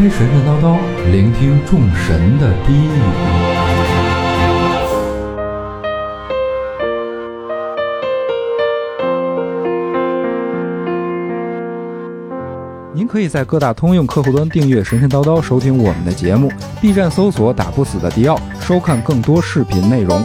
开神神叨叨，聆听众神的低语。您可以在各大通用客户端订阅“神神叨叨”，收听我们的节目；B 站搜索“打不死的迪奥”，收看更多视频内容。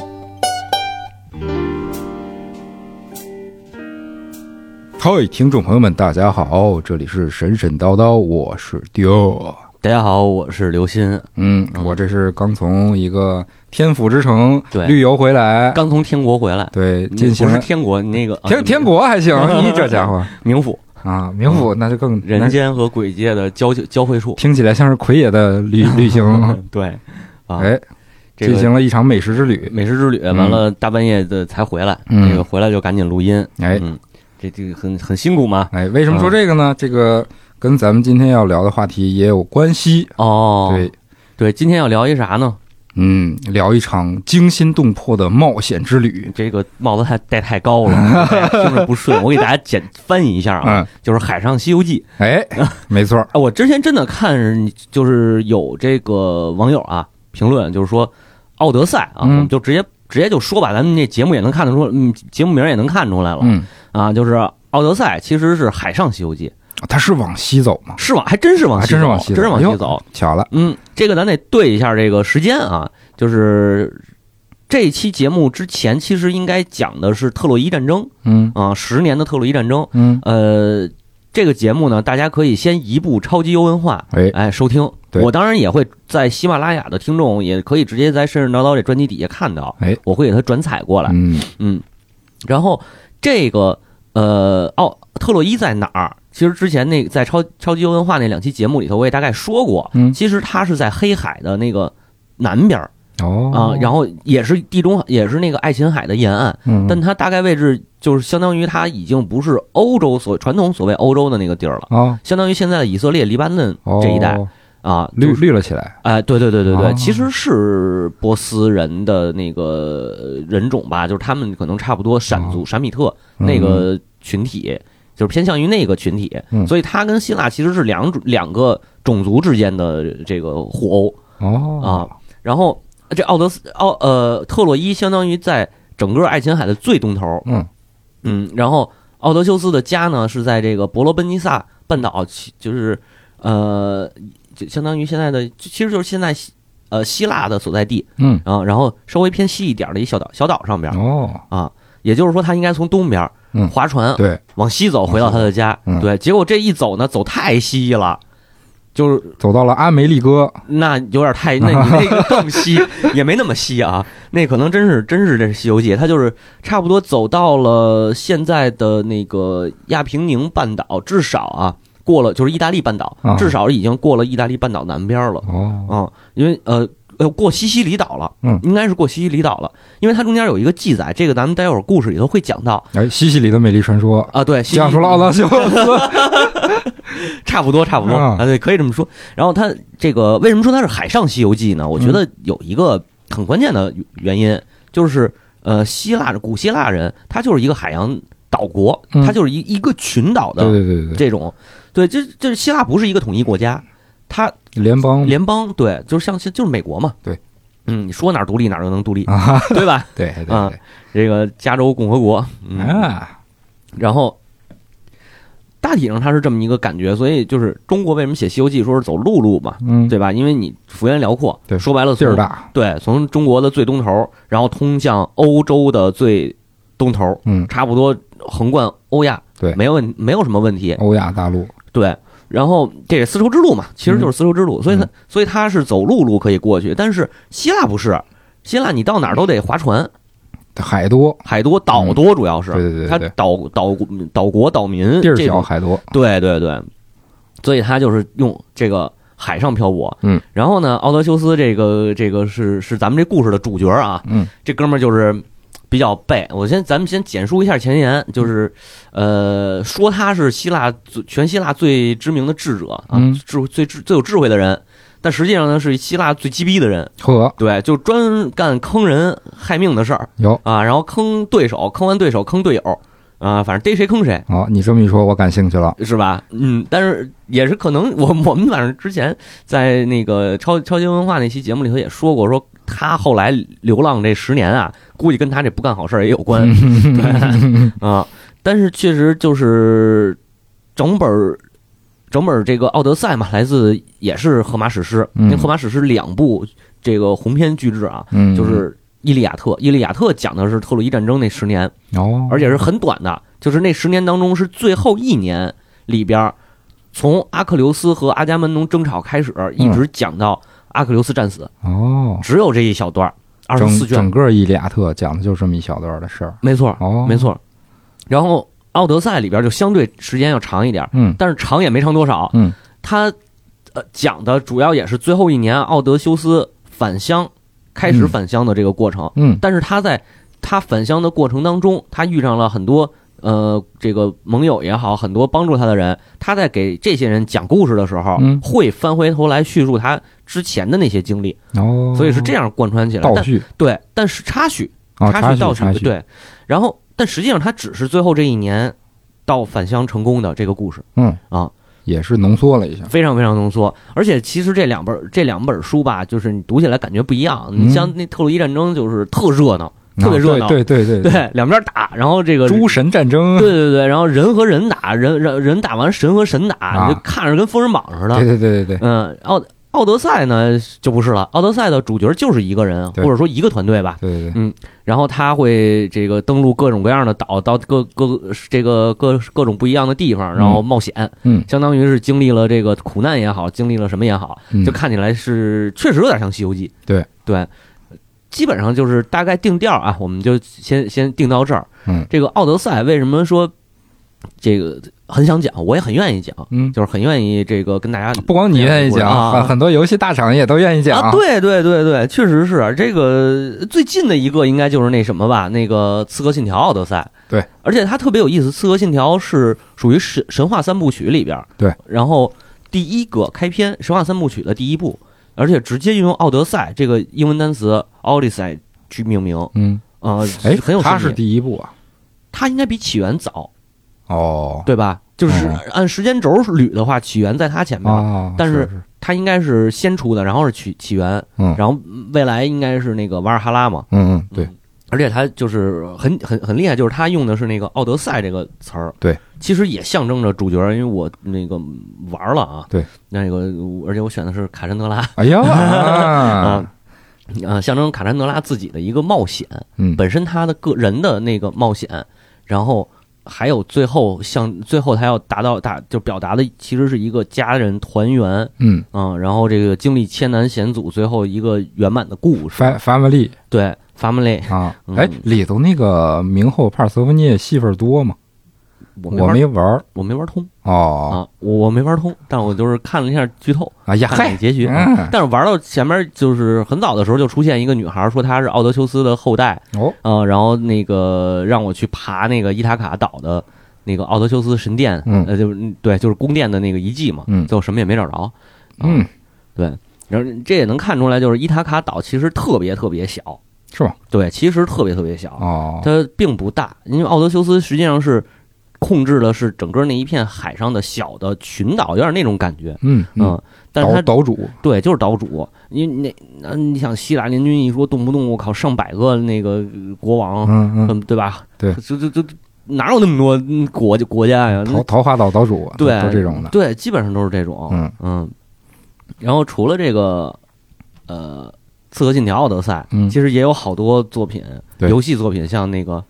嗨，听众朋友们，大家好，这里是神神叨叨，我是迪奥。大家好，我是刘鑫。嗯，我这是刚从一个天府之城对。旅游回来，刚从天国回来，对，你进行不是天国，那个天天国还行，你这家伙。冥府，啊，冥府那就更人间和鬼界的交交汇处。听起来像是奎爷的旅 旅行，对，啊，哎，这进行了一场美食之旅，美食之旅，完了大半夜的才回来，嗯。这个回来就赶紧录音，哎。嗯，这这个很很辛苦嘛。哎，为什么说这个呢？这个跟咱们今天要聊的话题也有关系。哦，对，对，今天要聊一啥呢？嗯，聊一场惊心动魄的冒险之旅。这个帽子太戴太高了，大家听着不顺。我给大家简翻译一下啊，嗯，就是《海上西游记》。哎，没错，啊，我之前真的看，就是有这个网友啊评论，就是说《奥德赛》啊，嗯我们就直接直接就说吧，咱们这节目也能看得出，嗯，节目名也能看出来了、嗯，啊，就是《奥德赛》其实是《海上西游记》，他是往西走吗？是往还真是往还西走，真是往西走真是往西走。巧了，嗯，这个咱得对一下这个时间啊，就是这期节目之前其实应该讲的是特洛伊战争嗯啊，十年的特洛伊战争。嗯，呃，这个节目呢，大家可以先移步超级优文化，哎，哎，收听。我当然也会在喜马拉雅的听众也可以直接在神神叨叨这专辑底下看到，哎，我会给他转采过来。嗯嗯，然后这个呃，奥特洛伊在哪儿？其实之前那在超超级优文化那两期节目里头，我也大概说过，嗯，其实它是在黑海的那个南边儿哦。啊，然后也是地中海，也是那个爱琴海的沿岸，嗯，但它大概位置就是相当于它已经不是欧洲所传统所谓欧洲的那个地儿了，哦。相当于现在的以色列、黎巴嫩哦这一带啊，绿绿了起来，哎，对对对对对，哦。其实是波斯人的那个人种吧，就是他们可能差不多闪族、闪米特那个群体，就是偏向于那个群体，嗯。所以他跟希腊其实是两种两个种族之间的这个互殴哦。啊。然后这奥德斯奥呃特洛伊相当于在整个爱琴海的最东头，嗯。嗯，然后奥德修斯的家呢是在这个伯罗奔尼撒半岛，其就是呃，就相当于现在的，其实就是现在希呃希腊的所在地嗯。啊，然后稍微偏西一点的一小岛小岛上边哦。啊，也就是说他应该从东边嗯。划船对，往西走回到他的家，嗯。对，结果这一走呢，走太西了。就是走到了阿梅利哥，那有点太，那你 那个更西，也没那么西啊。那可能真是真是这《西游记》，他就是差不多走到了现在的那个亚平宁半岛，至少啊过了就是意大利半岛啊，至少已经过了意大利半岛南边了。哦。啊、因为呃。呃，过西西里岛了，嗯应该是过西西里岛了，因为它中间有一个记载，这个咱们待会儿故事里头会讲到哎，西西里的美丽传说，啊。对，讲述了奥德修斯，差不多，差不多啊啊，对，可以这么说。然后它这个为什么说它是海上西游记呢？我觉得有一个很关键的原因，就是呃，希腊古希腊人他就是一个海洋岛国，嗯他就是一一个群岛对的对对对对，这种，对，这这希腊不是一个统一国家，它联邦？联邦，对，就是像就是美国嘛，对，嗯，你说哪儿独立哪儿就能独立，啊，对吧？对对啊，这个加州共和国，嗯，啊，然后大体上它是这么一个感觉，所以就是中国为什么写《西游记》说是走陆路嘛，嗯，对吧？因为你幅员辽阔，对说白了从地儿大，对，从中国的最东头，然后通向欧洲的最东头，嗯，差不多横贯欧亚，对。没有问没有什么问题，欧亚大陆，对。然后这个丝绸之路嘛，其实就是丝绸之路，所以它嗯。所以它是走陆路可以过去，但是希腊不是，希腊你到哪儿都得划船，海多，海多岛多，主要是对对对对。它岛岛岛国岛民地儿小海多，对对对，所以它就是用这个海上漂泊。嗯，然后呢，奥德修斯这个这个是是咱们这故事的主角啊，嗯。这哥们儿就是比较背。我先咱们先简述一下前言，就是呃，说他是希腊最全希腊最知名的智者啊，嗯智最智最有智慧的人。但实际上呢，是希腊最鸡逼的人，呵，对，就专干坑人害命的事儿有啊，然后坑对手，坑完对手坑队友，啊，反正逮谁坑谁。哦，你这么一说，我感兴趣了。是吧？嗯，但是也是可能我我们反正之前在那个超超级文化那期节目里头也说过，说他后来流浪这十年啊，估计跟他这不干好事儿也有关，对啊。但是确实就是整本儿整本儿这个《奥德赛》嘛，来自也是荷马史诗，嗯。因为荷马史诗两部这个鸿篇巨制啊，嗯，就是《伊利亚特》，《伊利亚特》讲的是特洛伊战争那十年，哦，而且是很短的，就是那十年当中是最后一年里边，从阿克琉斯和阿伽门农争吵开始，一直讲到阿克琉斯战死，哦，只有这一小段，二十整四卷整，个《伊利亚特》讲的就是这么一小段的事儿。没错，哦，没，错。然后《奥德赛》里边就相对时间要长一点，嗯但是长也没长多少。嗯，他呃讲的主要也是最后一年奥德修斯返乡，开始嗯返乡的这个过程。嗯但是他在他返乡的过程当中，他遇上了很多呃这个盟友也好，很多帮助他的人。他在给这些人讲故事的时候，嗯会翻回头来叙述他之前的那些经历，哦，所以是这样贯穿起来。但倒叙对，但是插叙，哦，插插叙倒插叙，对。然后，但实际上他只是最后这一年到返乡成功的这个故事，嗯啊，也是浓缩了一下。非常非常浓缩。而且其实这两本这两本书吧，就是你读起来感觉不一样。嗯你像那特洛伊战争就是特热闹，特别啊热闹对对对对，对，两边打，然后这个诸神战争，对对对，然后人和人打，人人人打完神和神打，啊你就看着跟封神榜似的。对对对对对，嗯，奥奥德赛呢就不是了，奥德赛的主角就是一个人，或者说一个团队吧。对对对，然后他会这个登陆各种各样的岛，到各各这个各各种不一样的地方，然后冒险，嗯相当于是经历了这个苦难也好，经历了什么也好，嗯就看起来是确实有点像《西游记》。对对，基本上就是大概定调啊，我们就先先定到这儿。嗯。这个《奥德赛》为什么说这个很想讲，我也很愿意讲，嗯，就是很愿意这个跟大家不光你愿意讲，啊。很很多游戏大厂也都愿意讲啊，对对对对，确实是。这个最近的一个应该就是那什么吧，那个《刺客信条：奥德赛》。对，而且它特别有意思，《刺客信条》是属于神神话三部曲里边儿。对，然后第一个开篇神话三部曲的第一部，而且直接用“奥德赛”这个英文单词 “Odyssey” 去命名，嗯，啊，哎，很有它是第一部啊，它应该比起源早，哦，对吧？就是哦。按时间轴捋的话，起源在它前面，哦，但是是。它应该是先出的，然后是起起源，嗯。然后未来应该是那个瓦尔哈拉嘛，嗯嗯，对。嗯，而且他就是很很很厉害，就是他用的是那个“奥德赛”这个词儿，对，其实也象征着主角，因为我那个玩了啊，对，那个而且我选的是卡珊德拉哎呀，啊，啊，象征卡珊德拉自己的一个冒险，嗯，本身他的个人的那个冒险，然后还有最后像最后他要达到达就表达的其实是一个家人团圆，嗯。嗯，然后这个经历千难险阻，最后一个圆满的故事，，fa family 对，family，啊，嗯。哎，里头那个明后帕尔瑟福涅戏份多吗？我我没玩我没玩通哦，啊，我我没玩通，但我就是看了一下剧透，哎呀，结局。啊。嗯但是玩到前面就是很早的时候就出现一个女孩说她是奥德修斯的后代，哦，呃，然后那个让我去爬那个伊塔卡岛的那个奥德修斯神殿，嗯呃，就是对，就是宫殿的那个遗迹嘛，嗯。最后什么也没找着，啊嗯，对，然后这也能看出来，就是伊塔卡岛其实特别特别小，是吧？对，其实特别特别小，哦，它并不大，因为奥德修斯实际上是控制的是整个那一片海上的小的群岛，有点那种感觉，嗯嗯，嗯，但是它岛岛主，对就是岛主，因为那那你想希腊联军一说，动不动我靠上百个那个呃国王，嗯嗯，嗯，对吧？对就就就哪有那么多嗯国国家呀？桃桃花岛岛主，对，都这种的，对，基本上都是这种，嗯嗯。然后除了这个，呃，《刺客信条：奥德赛》，嗯其实也有好多作品，游戏作品，像那个《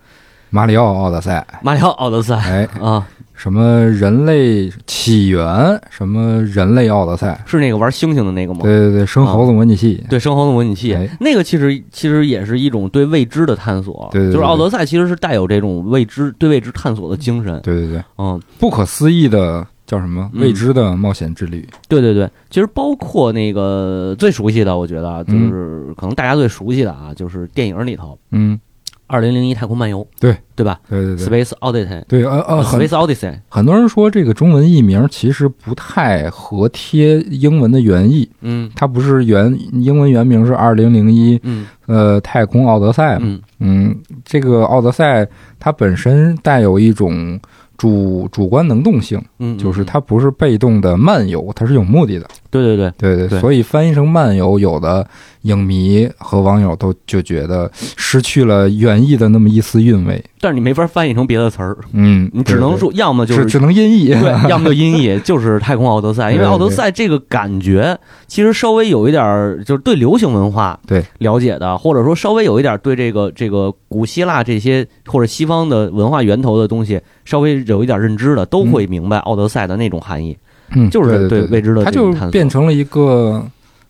马里奥奥德赛，马里奥奥德赛》哎，啊，什么人类起源，什么人类奥德赛，是那个玩猩猩的那个吗？对对对，生猴子模拟器，对，生猴子模拟器，哎那个其实其实也是一种对未知的探索。对对对就是奥德赛其实是带有这种未知对未知探索的精神。对对对，嗯，不可思议的叫什么？嗯。未知的冒险之旅，对对对，其实包括那个最熟悉的，我觉得啊就是可能大家最熟悉的啊，就是电影里头。嗯，《二零零一太空漫游》，对。对吧？对对对，？Space Odyssey。对呃呃，很 Space Odyssey，很多人说这个中文译名其实不太合贴英文的原意，嗯。它不是原英文原名是二零零一嗯。呃太空奥德赛嘛，嗯。嗯，这个奥德赛它本身带有一种主主观能动性，嗯，就是嗯，它不是被动的漫游，它是有目的的。对对对，对对，对。所以翻译成漫游，有的影迷和网友都就觉得失去了原意的那么一丝韵味。但是你没法翻译成别的词儿，嗯，你只能说要么就是只只能音译。对，要么就音译，就是太空奥德赛，因为奥德赛这个感觉其实稍微有一点儿，就是对流行文化对。了解的，或者说稍微有一点儿对这个这个古希腊这些或者西方的文化源头的东西稍微有一点认知的，都会明白奥德赛的那种含义。嗯，就是对对未知的它就变成了一个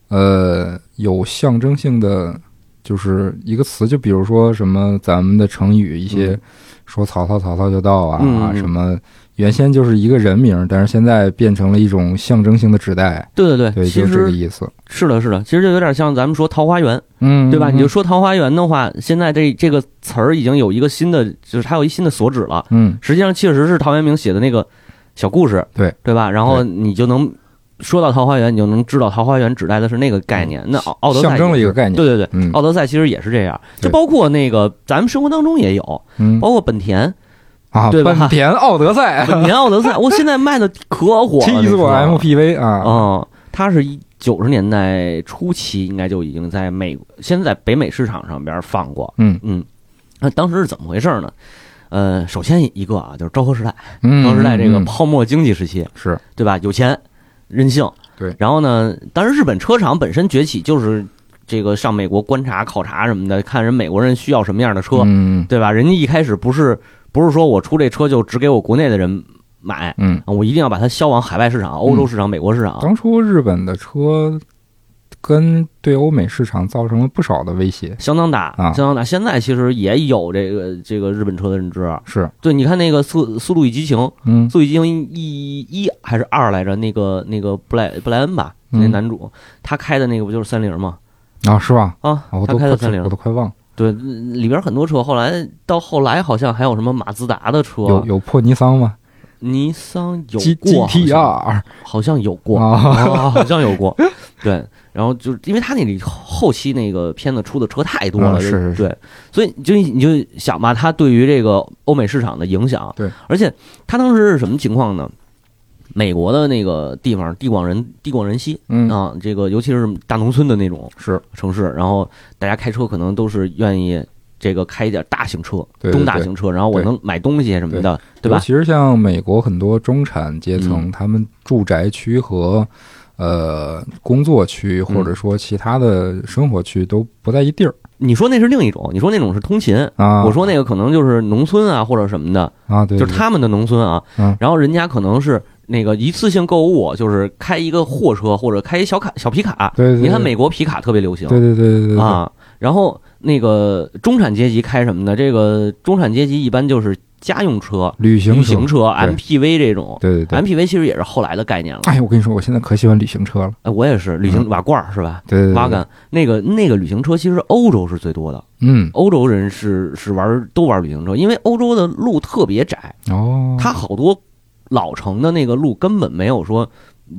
呃有象征性的，就是一个词，就比如说什么咱们的成语一些嗯说曹操曹操就到啊，嗯嗯嗯什么原先就是一个人名，但是现在变成了一种象征性的指代，对对对，对，其就是这个意思。是的，是的，其实就有点像咱们说桃花源，嗯，对吧？嗯你就说桃花源的话，现在这这个词儿已经有一个新的，就是它有一新的所指了。嗯实际上确实是陶渊明写的那个小故事，对。对吧？然后你就能说到桃花源，你就能知道桃花源指代的是那个概念。那奥奥德赛嗯象征了一个概念。对对对，嗯。奥德赛其实也是这样，就包括那个咱们生活当中也有，嗯。包括本田，啊，本田奥德赛。本田奥德赛，我现在卖的可火了，七座 MPV 啊，嗯，它是一九十年代初期应该就已经在美，现在在北美市场上边放过。嗯。嗯，那当时是怎么回事呢？呃，首先一个啊，就是昭和时代，嗯，昭和时代这个嗯泡沫经济时期，是对吧？有钱，任性。对然后呢，当然日本车厂本身崛起，就是这个上美国观察、考察什么的，看人美国人需要什么样的车，嗯对吧？人家一开始不是不是说我出这车就只给我国内的人买，我一定要把它销往海外市场、欧洲市场、美国市场。当初日本的车跟对欧美市场造成了不少的威胁，相当大，啊相当大。现在其实也有这个这个日本车的认知。是，对，你看那个速《速度与激情》，《嗯速度与激情》一一还是二来着？那个那个布莱布莱恩吧，嗯那男主他开的那个不就是三菱吗？啊，是吧？啊他都开的三菱我。都快忘了，对，里边很多车，后来到后来好像还有什么马自达的车，有有破尼桑吗尼桑有过 G T 好像 R 好像有过，好像有过，对，然后就是因为他那里后期那个片子出的车太多了，嗯是是是对，所以你就你就想吧，他对于这个欧美市场的影响，对，而且他当时是什么情况呢？美国的那个地方地广人地广人稀嗯，啊，这个尤其是大农村的那种是。城市，然后大家开车可能都是愿意这个开一点大型车，中大型车，然后我能买东西什么的，对。吧？其实像美国很多中产阶层，嗯。他们住宅区和呃工作区，或者说其他的生活区都不在一地儿你说那是另一种，你说那种是通勤，啊。我说那个可能就是农村啊或者什么的，啊，对，对就是他们的农村啊，嗯然后人家可能是那个一次性购物，就是开一个货车或者开一小卡小皮卡。对对，对你看美国皮卡特别流行对对对对对对啊，然后那个中产阶级开什么呢？这个中产阶级一般就是家用车、旅行旅行车、MPV 这种。对对对。MPV 其实也是后来的概念了。哎，我跟你说，我现在可喜欢旅行车了。哎，我也是旅行嗯瓦罐儿是吧？对对对，对瓦杆那个那个旅行车，其实欧洲是最多的。嗯，欧洲人是是玩都玩旅行车，因为欧洲的路特别窄，哦，它好多老城的那个路根本没有说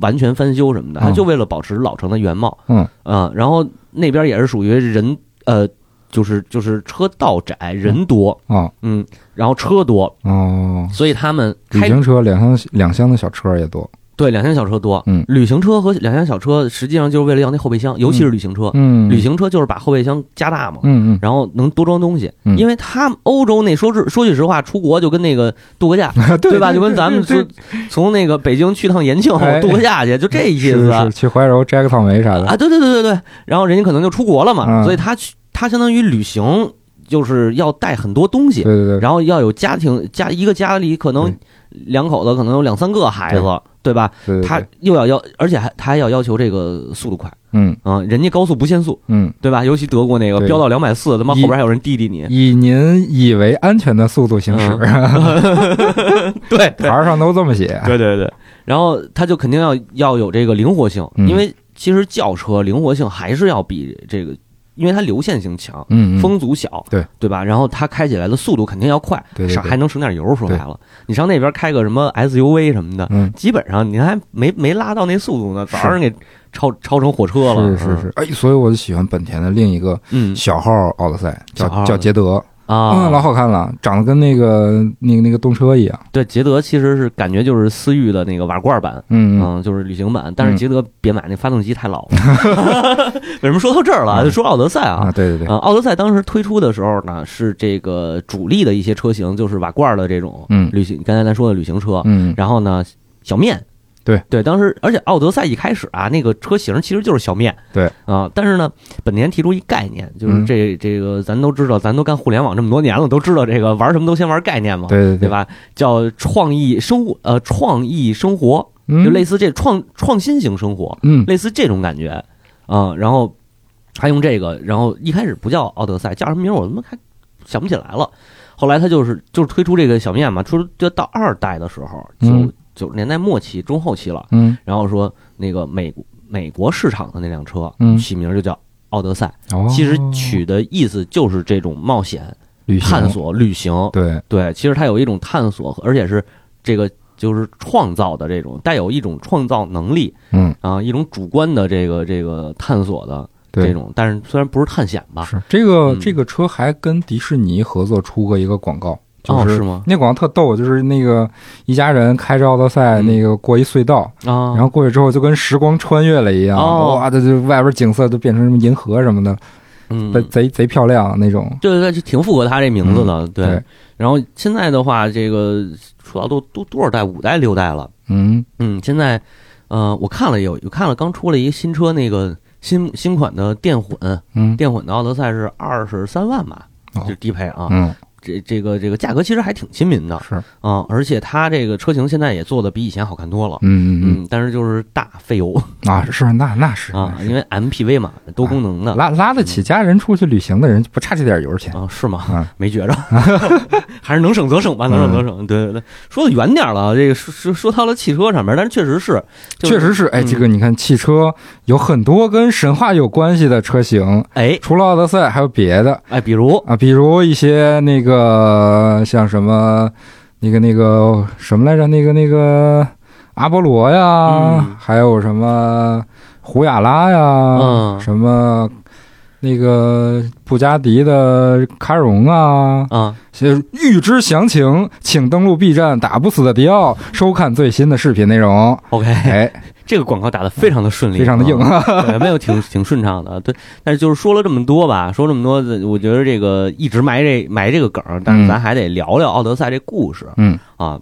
完全翻修什么的，嗯它就为了保持老城的原貌。嗯啊，然后那边也是属于人呃，就是就是车道窄，人多，啊嗯，然后车多，哦，所以他们旅开行车两厢两厢的小车也多。对两厢小车多，嗯旅行车和两厢小车实际上就是为了要那后备箱，尤其是旅行车，嗯，旅行车就是把后备箱加大嘛。嗯嗯，然后能多装东西，嗯因为他们欧洲那说是说句实话，出国就跟那个度个假，对吧？就跟咱们对从从那个北京去趟延庆哎度个假去，就这意是思是去怀柔摘个草莓啥的。啊！对对对对对，然后人家可能就出国了嘛，嗯所以他去他相当于旅行就是要带很多东西，对对对，然后要有家庭家一个家里可能两口子可能有两三个孩子，对吧？他又要要，而且还他还要要求这个速度快嗯。啊、人家高速不限速，嗯，对吧？尤其德国那个飙到两百四，他妈后边还有人滴滴你，以您以为安全的速度行驶，对牌儿上都这么写。对对对，然后他就肯定要要有这个灵活性，嗯。因为其实轿车灵活性还是要比这个，因为它流线性强，风阻小，对。对吧？然后它开起来的速度肯定要快，对还能省点油。说白了，你上那边开个什么 SUV 什么的，嗯，基本上你还没没拉到那速度呢，早上给超超成火车了。是是是，哎，所以我就喜欢本田的另一个嗯，小号奥德赛，叫叫捷德啊，老好看了，长得跟那个那个那个动车一样。对，捷德其实是感觉就是思域的那个瓦罐版。嗯嗯嗯，就是旅行版，但是嗯捷德别买，那发动机太老了。为什么说到这儿了？嗯就说奥德赛啊，啊，对对对，啊，奥德赛当时推出的时候呢，是这个主力的一些车型，就是瓦罐的这种嗯旅行，刚才咱说的旅行车。嗯然后呢，小面，对。对，当时而且奥德赛一开始啊，那个车型其实就是小面，对。啊，但是呢，本田提出一概念，就是嗯。这这个咱都知道，咱都干互联网这么多年了，都知道这个玩什么都先玩概念嘛，对对对？吧？叫创意生活，呃，创意生活，嗯，就类似这创创新型生活，嗯。类似这种感觉。啊、然后他用这个，然后一开始不叫奥德赛，叫什么名我他妈还想不起来了。后来他就是就是推出这个小面嘛，出就到二代的时候，就嗯九十年代末期中后期了。嗯。然后说那个美美国市场的那辆车，嗯。起名就叫奥德赛，哦，其实取的意思就是这种冒险、旅探，索、旅行。对，对，其实它有一种探索，而且是这个就是创造的这种带有一种创造能力嗯，啊，一种主观的这个这个探索的这种，但是虽然不是探险吧，是这个嗯。这个车还跟迪士尼合作出过一个广告，就哦，是吗？那广告特逗，就是那个一家人开着奥德赛，嗯。那个过一隧道，啊，然后过去之后就跟时光穿越了一样，哦。哇，这就外边景色都变成什么银河什么的，嗯，贼贼贼漂亮那种。对对对，就挺符合他这名字的，对。对，然后现在的话，这个主要都都多少代，五代六代了，嗯，嗯，现在，呃，我看了有有看了，刚出了一个新车，那个新新款的电混，嗯。电混的奥德赛是二十三万吧，哦。就低配啊，嗯，这这个这个价格其实还挺亲民的是，啊，而且它这个车型现在也做的比以前好看多了。嗯嗯嗯，但是就是大费油嗯啊，是那那是啊，因为 MPV 嘛，多功能的拉拉得起家人出去旅行的人，不差这点油钱。啊，是吗？嗯没觉着，还是能省则省吧，能省则省。对对对，说的远点了，这个说说说到了汽车上面，但是确实是，就是确实是，哎，嗯这个你看，汽车有很多跟神话有关系的车型，哎除了奥德赛，还有别的哎，比如啊，比如一些那个像什么那个那个什么来着，那个那个阿波罗呀，嗯还有什么胡亚拉呀，嗯什么那个布加迪的卡戎啊。啊，先预知详情，请登录 B 站“打不死的迪奥”，收看最新的视频内容。OK，哎，这个广告打得非常的顺利，非常的硬啊，对，没有挺挺顺畅的，对。但是就是说了这么多吧，说这么多，我觉得这个一直埋这埋这个梗儿，但是嗯咱还得聊聊奥德赛这故事嗯啊。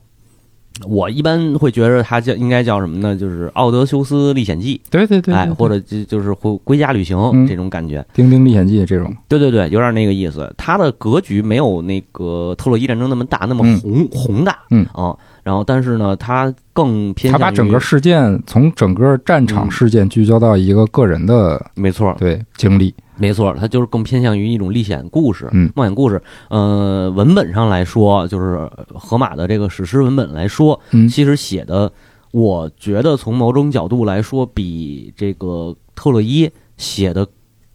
我一般会觉得它叫应该叫什么呢？就是《奥德修斯历险记对对》，对，哎，或者就就是回归家旅行嗯这种感觉。《丁丁历险记》这种，对对对，有点那个意思。它的格局没有那个特洛伊战争那么大，那么嗯宏、宏大，嗯啊。然后，但是呢，他更偏向于他把整个事件从整个战场嗯事件聚焦到一个个人的没错，对经历。没错，它就是更偏向于一种历险故事、嗯冒险故事。呃，文本上来说，就是河马的这个史诗文本来说，嗯其实写的，我觉得从某种角度来说，比这个特洛伊写的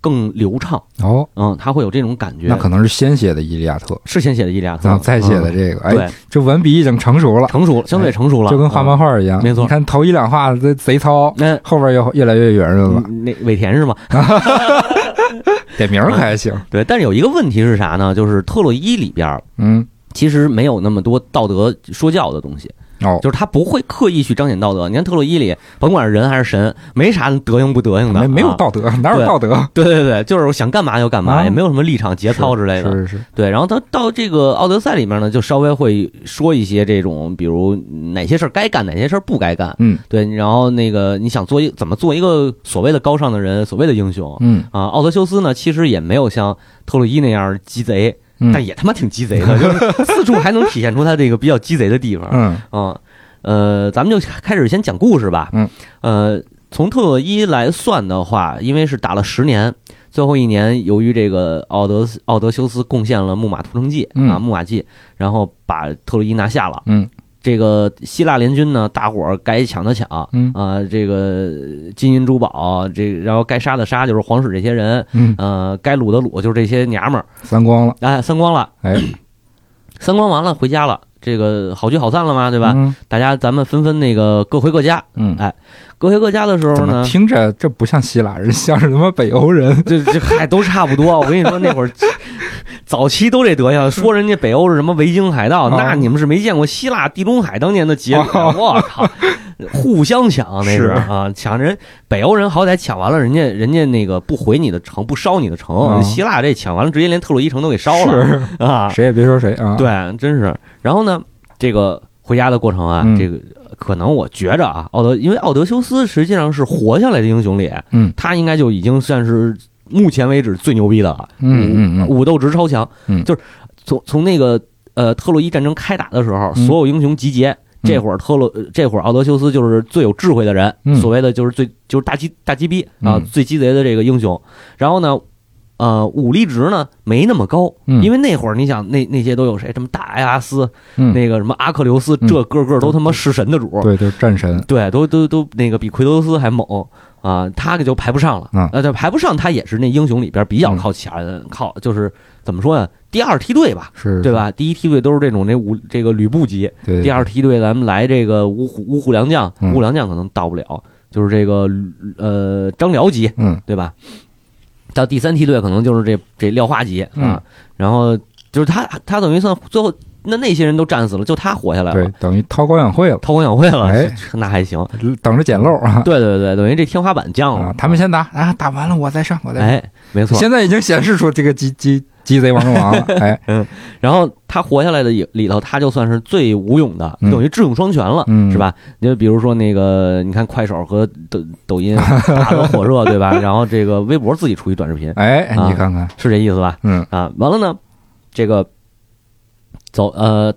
更流畅。哦，嗯，他会有这种感觉。那可能是先写的《伊利亚特》，是先写的《伊利亚特然》，后再写的嗯这个，哎，对，这文笔已经成熟了，成熟，相对成熟了，就跟画漫嗯。画一样。没错你看头一两画贼贼糙，那后边越越来越圆润了。嗯那尾田是吗？点名儿可还行，对，但是有一个问题是啥呢？就是特洛伊里边儿嗯，其实没有那么多道德说教的东西。哦，就是他不会刻意去彰显道德。你看特洛伊里，甭管是人还是神，没啥德行不德行的，没没有啊道德，哪有道德？对对对，就是我想干嘛就干嘛，啊也没有什么立场、节操之类的。是是是，对，然后他到这个奥德赛里面呢，就稍微会说一些这种，比如哪些事儿该干，哪些事儿不该干。嗯对，然后那个你想做一怎么做一个所谓的高尚的人，所谓的英雄嗯啊？奥德修斯呢，其实也没有像特洛伊那样鸡贼嗯但也他妈挺鸡贼的，就是四处还能体现出他这个比较鸡贼的地方。嗯嗯，呃，咱们就开始先讲故事吧。嗯，呃，从特洛伊来算的话，因为是打了十年，最后一年由于这个奥德奥德修斯贡献了木马屠城记嗯啊，木马记，然后把特洛伊拿下了。嗯这个希腊联军呢，大伙儿该抢的抢，嗯。啊、这个金银珠宝，这然后该杀的杀，就是皇室这些人，嗯，呃，该掳的掳，就是这些娘们儿，三光了，哎，三光了，哎，三光完了回家了，这个好聚好散了嘛，对吧？嗯。大家咱们纷纷那个各回各家，嗯，哎各回各家的时候呢，听着这不像希腊人，像是他妈北欧人。这这还都差不多。我跟你说，那会儿 早期都这德行，说人家北欧是什么维京海盗，啊。那你们是没见过希腊地中海当年的劫掠，啊。我靠，互相抢那是。啊，抢人北欧人好歹抢完了，人家人家那个不毁你的城，不烧你的城，啊。希腊这抢完了，直接连特洛伊城都给烧了。是，啊，谁也别说谁啊。，对，真是。然后呢，这个回家的过程啊，嗯。这个可能我觉着啊，奥德，因为奥德修斯实际上是活下来的英雄里，嗯。他应该就已经算是目前为止最牛逼的了，嗯嗯嗯。武武斗值超强，嗯。就是从从那个呃特洛伊战争开打的时候，嗯。所有英雄集结。这会儿特洛，呃这会儿奥德修斯就是最有智慧的人，嗯。所谓的就是最就是大鸡大鸡逼啊，嗯。最鸡贼的这个英雄。然后呢，呃，武力值呢没那么高，嗯因为那会儿你想那那些都有谁？什么大埃阿斯，嗯，那个什么阿克琉斯，嗯这个个都他妈弑神的主，对，就是战神。对，都都都那个比奎托斯还猛啊，他可就排不上了。嗯呃，对，排不上，他也是那英雄里边比较靠前，靠就是怎么说呢？第二梯队吧，是，对？吧？第一梯队都是这种这武这个吕布级，对，第二梯队咱们来这个五虎五虎良将，嗯五虎良将可能到不了，就是这个呃张辽级，嗯对吧？到第三梯队可能就是这这廖化级嗯。啊，然后就是他他等于算最后那那些人都战死了，就他活下来了对，，等于韬光养晦了，韬光养晦了，哎那还行。等着捡漏啊。对对对，等于这天花板降了啊，。他们先打啊，打完了我再上，我再上。哎，没错。现在已经显示出这个鸡鸡鸡贼王中王了。哎，嗯然后他活下来的里里头，他就算是最无勇的，嗯等于智勇双全了，嗯是吧？你就比如说那个，你看快手和抖抖音 打得火热，对吧？然后这个微博自己出一短视频，哎，啊你看看，是这意思吧？嗯啊，完了呢，这个走呃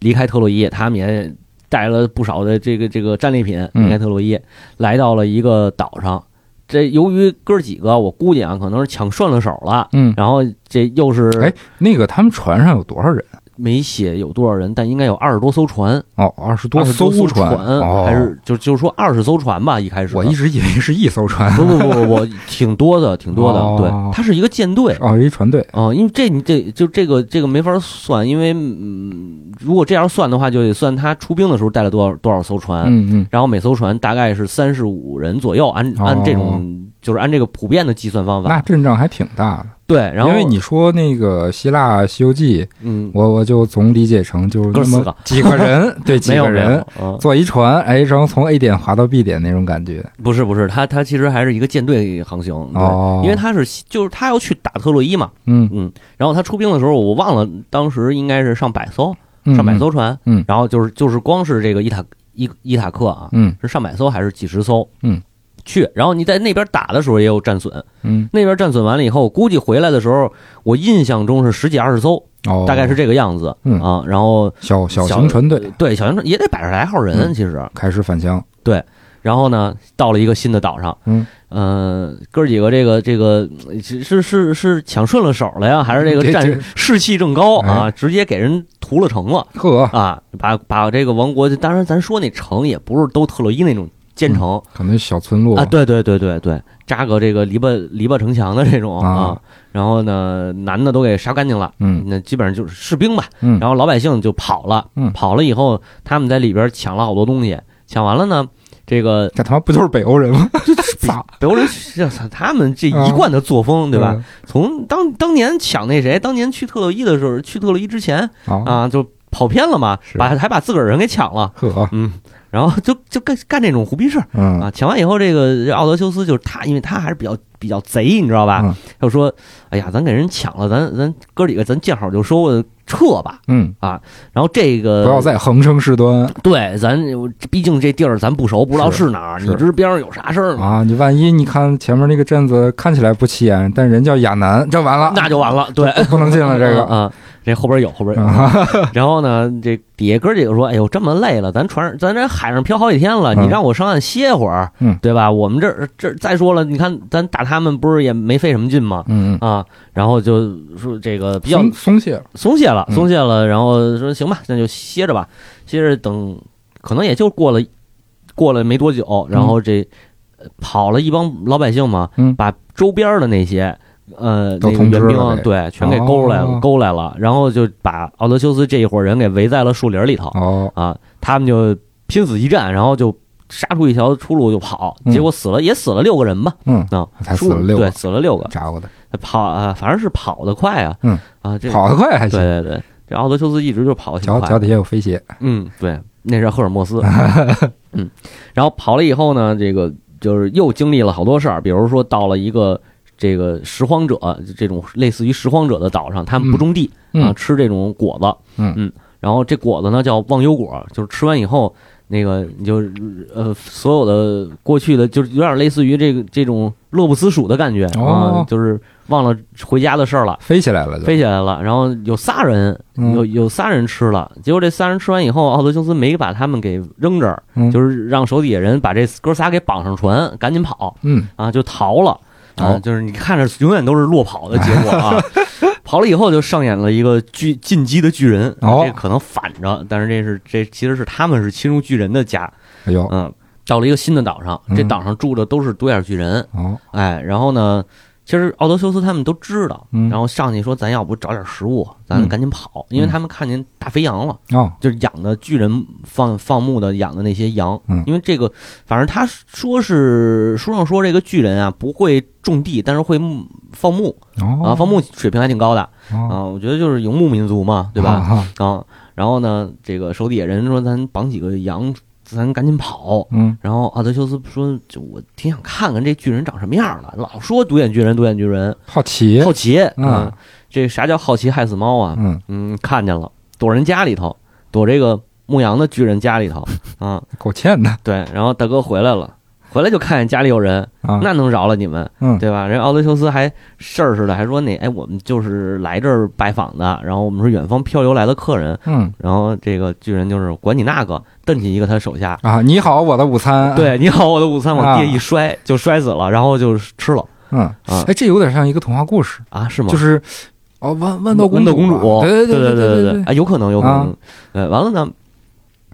离开特洛伊，他们也带了不少的这个这个战利品嗯离开特洛伊，来到了一个岛上。这由于哥几个，我估计啊，可能是抢顺了手了，嗯，然后这又是哎那个他们船上有多少人？没写有多少人，但应该有二十多艘船，哦，二十多艘船，哦，还是就就是说二十艘船吧？一开始我一直以为是一艘船。不不不不不，挺多的，挺多的。哦对，它是一个舰队。哦，一船队。哦，因为这你这就这个这个没法算，因为嗯，如果这样算的话，就得算他出兵的时候带了多少多少艘船，嗯嗯，然后每艘船大概是三十五人左右，按按这种就是按这个普遍的计算方法，那阵仗还挺大的。对，然后因为你说那个希腊《西游记》，嗯，我我就总理解成就是那么哥四个几个人，对，几个人，嗯，坐一船，哎，然后从 A 点滑到 B 点那种感觉。不是不是，他他其实还是一个舰队航行，对，哦，因为他是就是他要去打特洛伊嘛，嗯嗯，然后他出兵的时候，我忘了当时应该是上百艘，嗯上百艘船，嗯然后就是就是光是这个伊塔伊伊塔克啊，嗯是上百艘还是几十艘？嗯，去，然后你在那边打的时候也有战损，嗯。那边战损完了以后，估计回来的时候，我印象中是十几二十艘，哦，大概是这个样子，嗯啊，然后小小型船队对小型船也得百十来号人，嗯其实，开始返乡。对然后呢，到了一个新的岛上，嗯，呃，哥几个这个这个是是是是抢顺了手了呀，还是这个战士气正高啊，直接给人屠了城了呵，啊，把把这个王国，当然咱说那城也不是都特洛伊那种坚城。可能小村落。啊，对对对对对，扎个这个篱笆篱笆城墙的这种啊。啊，然后呢，男的都给杀干净了，嗯。那基本上就是士兵吧，嗯，然后老百姓就跑了，嗯。跑了以后，他们在里边抢了好多东西，抢完了呢，这个这他妈不就是北欧人吗？操，北欧人是他们这一贯的作风，对吧？嗯？从当当年抢那谁，当年去特洛伊的时候，去特洛伊之前好，啊，就跑偏了嘛，把还把自个儿人给抢了，呵，嗯，然后就 就干干这种胡逼事儿嗯啊。抢完以后，这个奥德修斯就是他，因为他还是比较比较贼，你知道吧？就说：“哎呀，咱给人抢了，咱咱哥几个咱见好就收，撤吧。嗯啊，”然后这个不要再横生事端对咱，毕竟这地儿咱不熟，不知道是哪儿，你知边上有啥事儿吗？啊！你万一你看前面那个镇子看起来不起眼，但人叫亚南，这完了，那就完了，对，不能进了这个。啊。这后边有后边有。然后呢，这底下哥几个说：“哎呦，这么累了，咱船上咱这海上漂好几天了，嗯你让我上岸歇会儿，嗯对吧？我们这这再说了，你看咱打他们不是也没费什么劲吗？嗯嗯，啊，然后就说这个比较松松懈了，松懈了，嗯松懈了，然后说行吧，那就歇着吧，歇着等，可能也就过了过了没多久，然后这呃跑了一帮老百姓嘛，嗯把周边的那些。呃，那个援兵对，全给勾来了，哦。勾来了，然后就把奥德修斯这一伙人给围在了树林里头哦，啊，他们就拼死一战，然后就杀出一条出路就跑，嗯结果死了也死了六个人吧，嗯，啊，才死了六对，死了六个，家伙的，跑啊，反正是跑得快啊，嗯啊，这跑得快还行，对对对，这奥德修斯一直就跑得挺脚底下有飞鞋，嗯，对，那是赫尔墨斯。嗯，然后跑了以后呢，这个就是又经历了好多事儿，比如说到了一个这个拾荒者这种类似于拾荒者的岛上，他们不种地、嗯。啊，吃这种果子。嗯。然后这果子呢叫忘忧果，就是吃完以后。那个你就呃，所有的过去的就是有点类似于这个这种乐不思蜀的感觉、哦。啊，就是忘了回家的事儿了，飞起来了就，飞起来了，然后有仨人，嗯。有有仨人吃了，结果这仨人吃完以后，奥德修斯没把他们给扔这儿，嗯。就是让手底下人把这哥仨给绑上船，赶紧跑嗯，啊，就逃了啊，哦。就是你看着永远都是落跑的结果啊。跑了以后就上演了一个巨进击的巨人，哦这可能反着，但是这是这其实是他们是侵入巨人的家，哎呦，嗯，到了一个新的岛上，这嗯。岛上住的都是独眼巨人，哦，哎，然后呢，其实奥德修斯他们都知道，嗯。然后上去说咱要不找点食物，咱嗯。赶紧跑，因为他们看见大肥羊了，哦，就是养的巨人放放牧的养的那些羊，嗯。因为这个反正他说是书上说这个巨人啊不会种地，但是会放牧哦，啊，放牧水平还挺高的。哦，啊，我觉得就是游牧民族嘛，对吧？啊？啊，然后呢，这个手底下人说咱绑几个羊，咱赶紧跑，嗯，然后奥德修斯说：“就我挺想看看这巨人长什么样的，老说独眼巨人，独眼巨人，好奇，好奇。嗯嗯，这啥叫好奇害死猫啊？嗯，嗯，看见了，躲人家里头，躲这个牧羊的巨人家里头 啊。够欠的对，然后大哥回来了，回来就看见家里有人，啊，那能饶了你们，嗯，对吧？人奥德修斯还事儿似的，还说那哎，我们就是来这儿拜访的，然后我们是远方漂流来的客人。嗯然后这个巨人就是管你那个，瞪起一个他手下，啊，你好，我的午餐，，对，你好，我的午餐往地啊。下一摔，就摔死了，然后就吃了。嗯，啊。哎，这有点像一个童话故事，啊，是吗？就是哦，豌豌豆公主主，啊，对对对对对，啊，有可能，有可啊。能，呃，完了呢，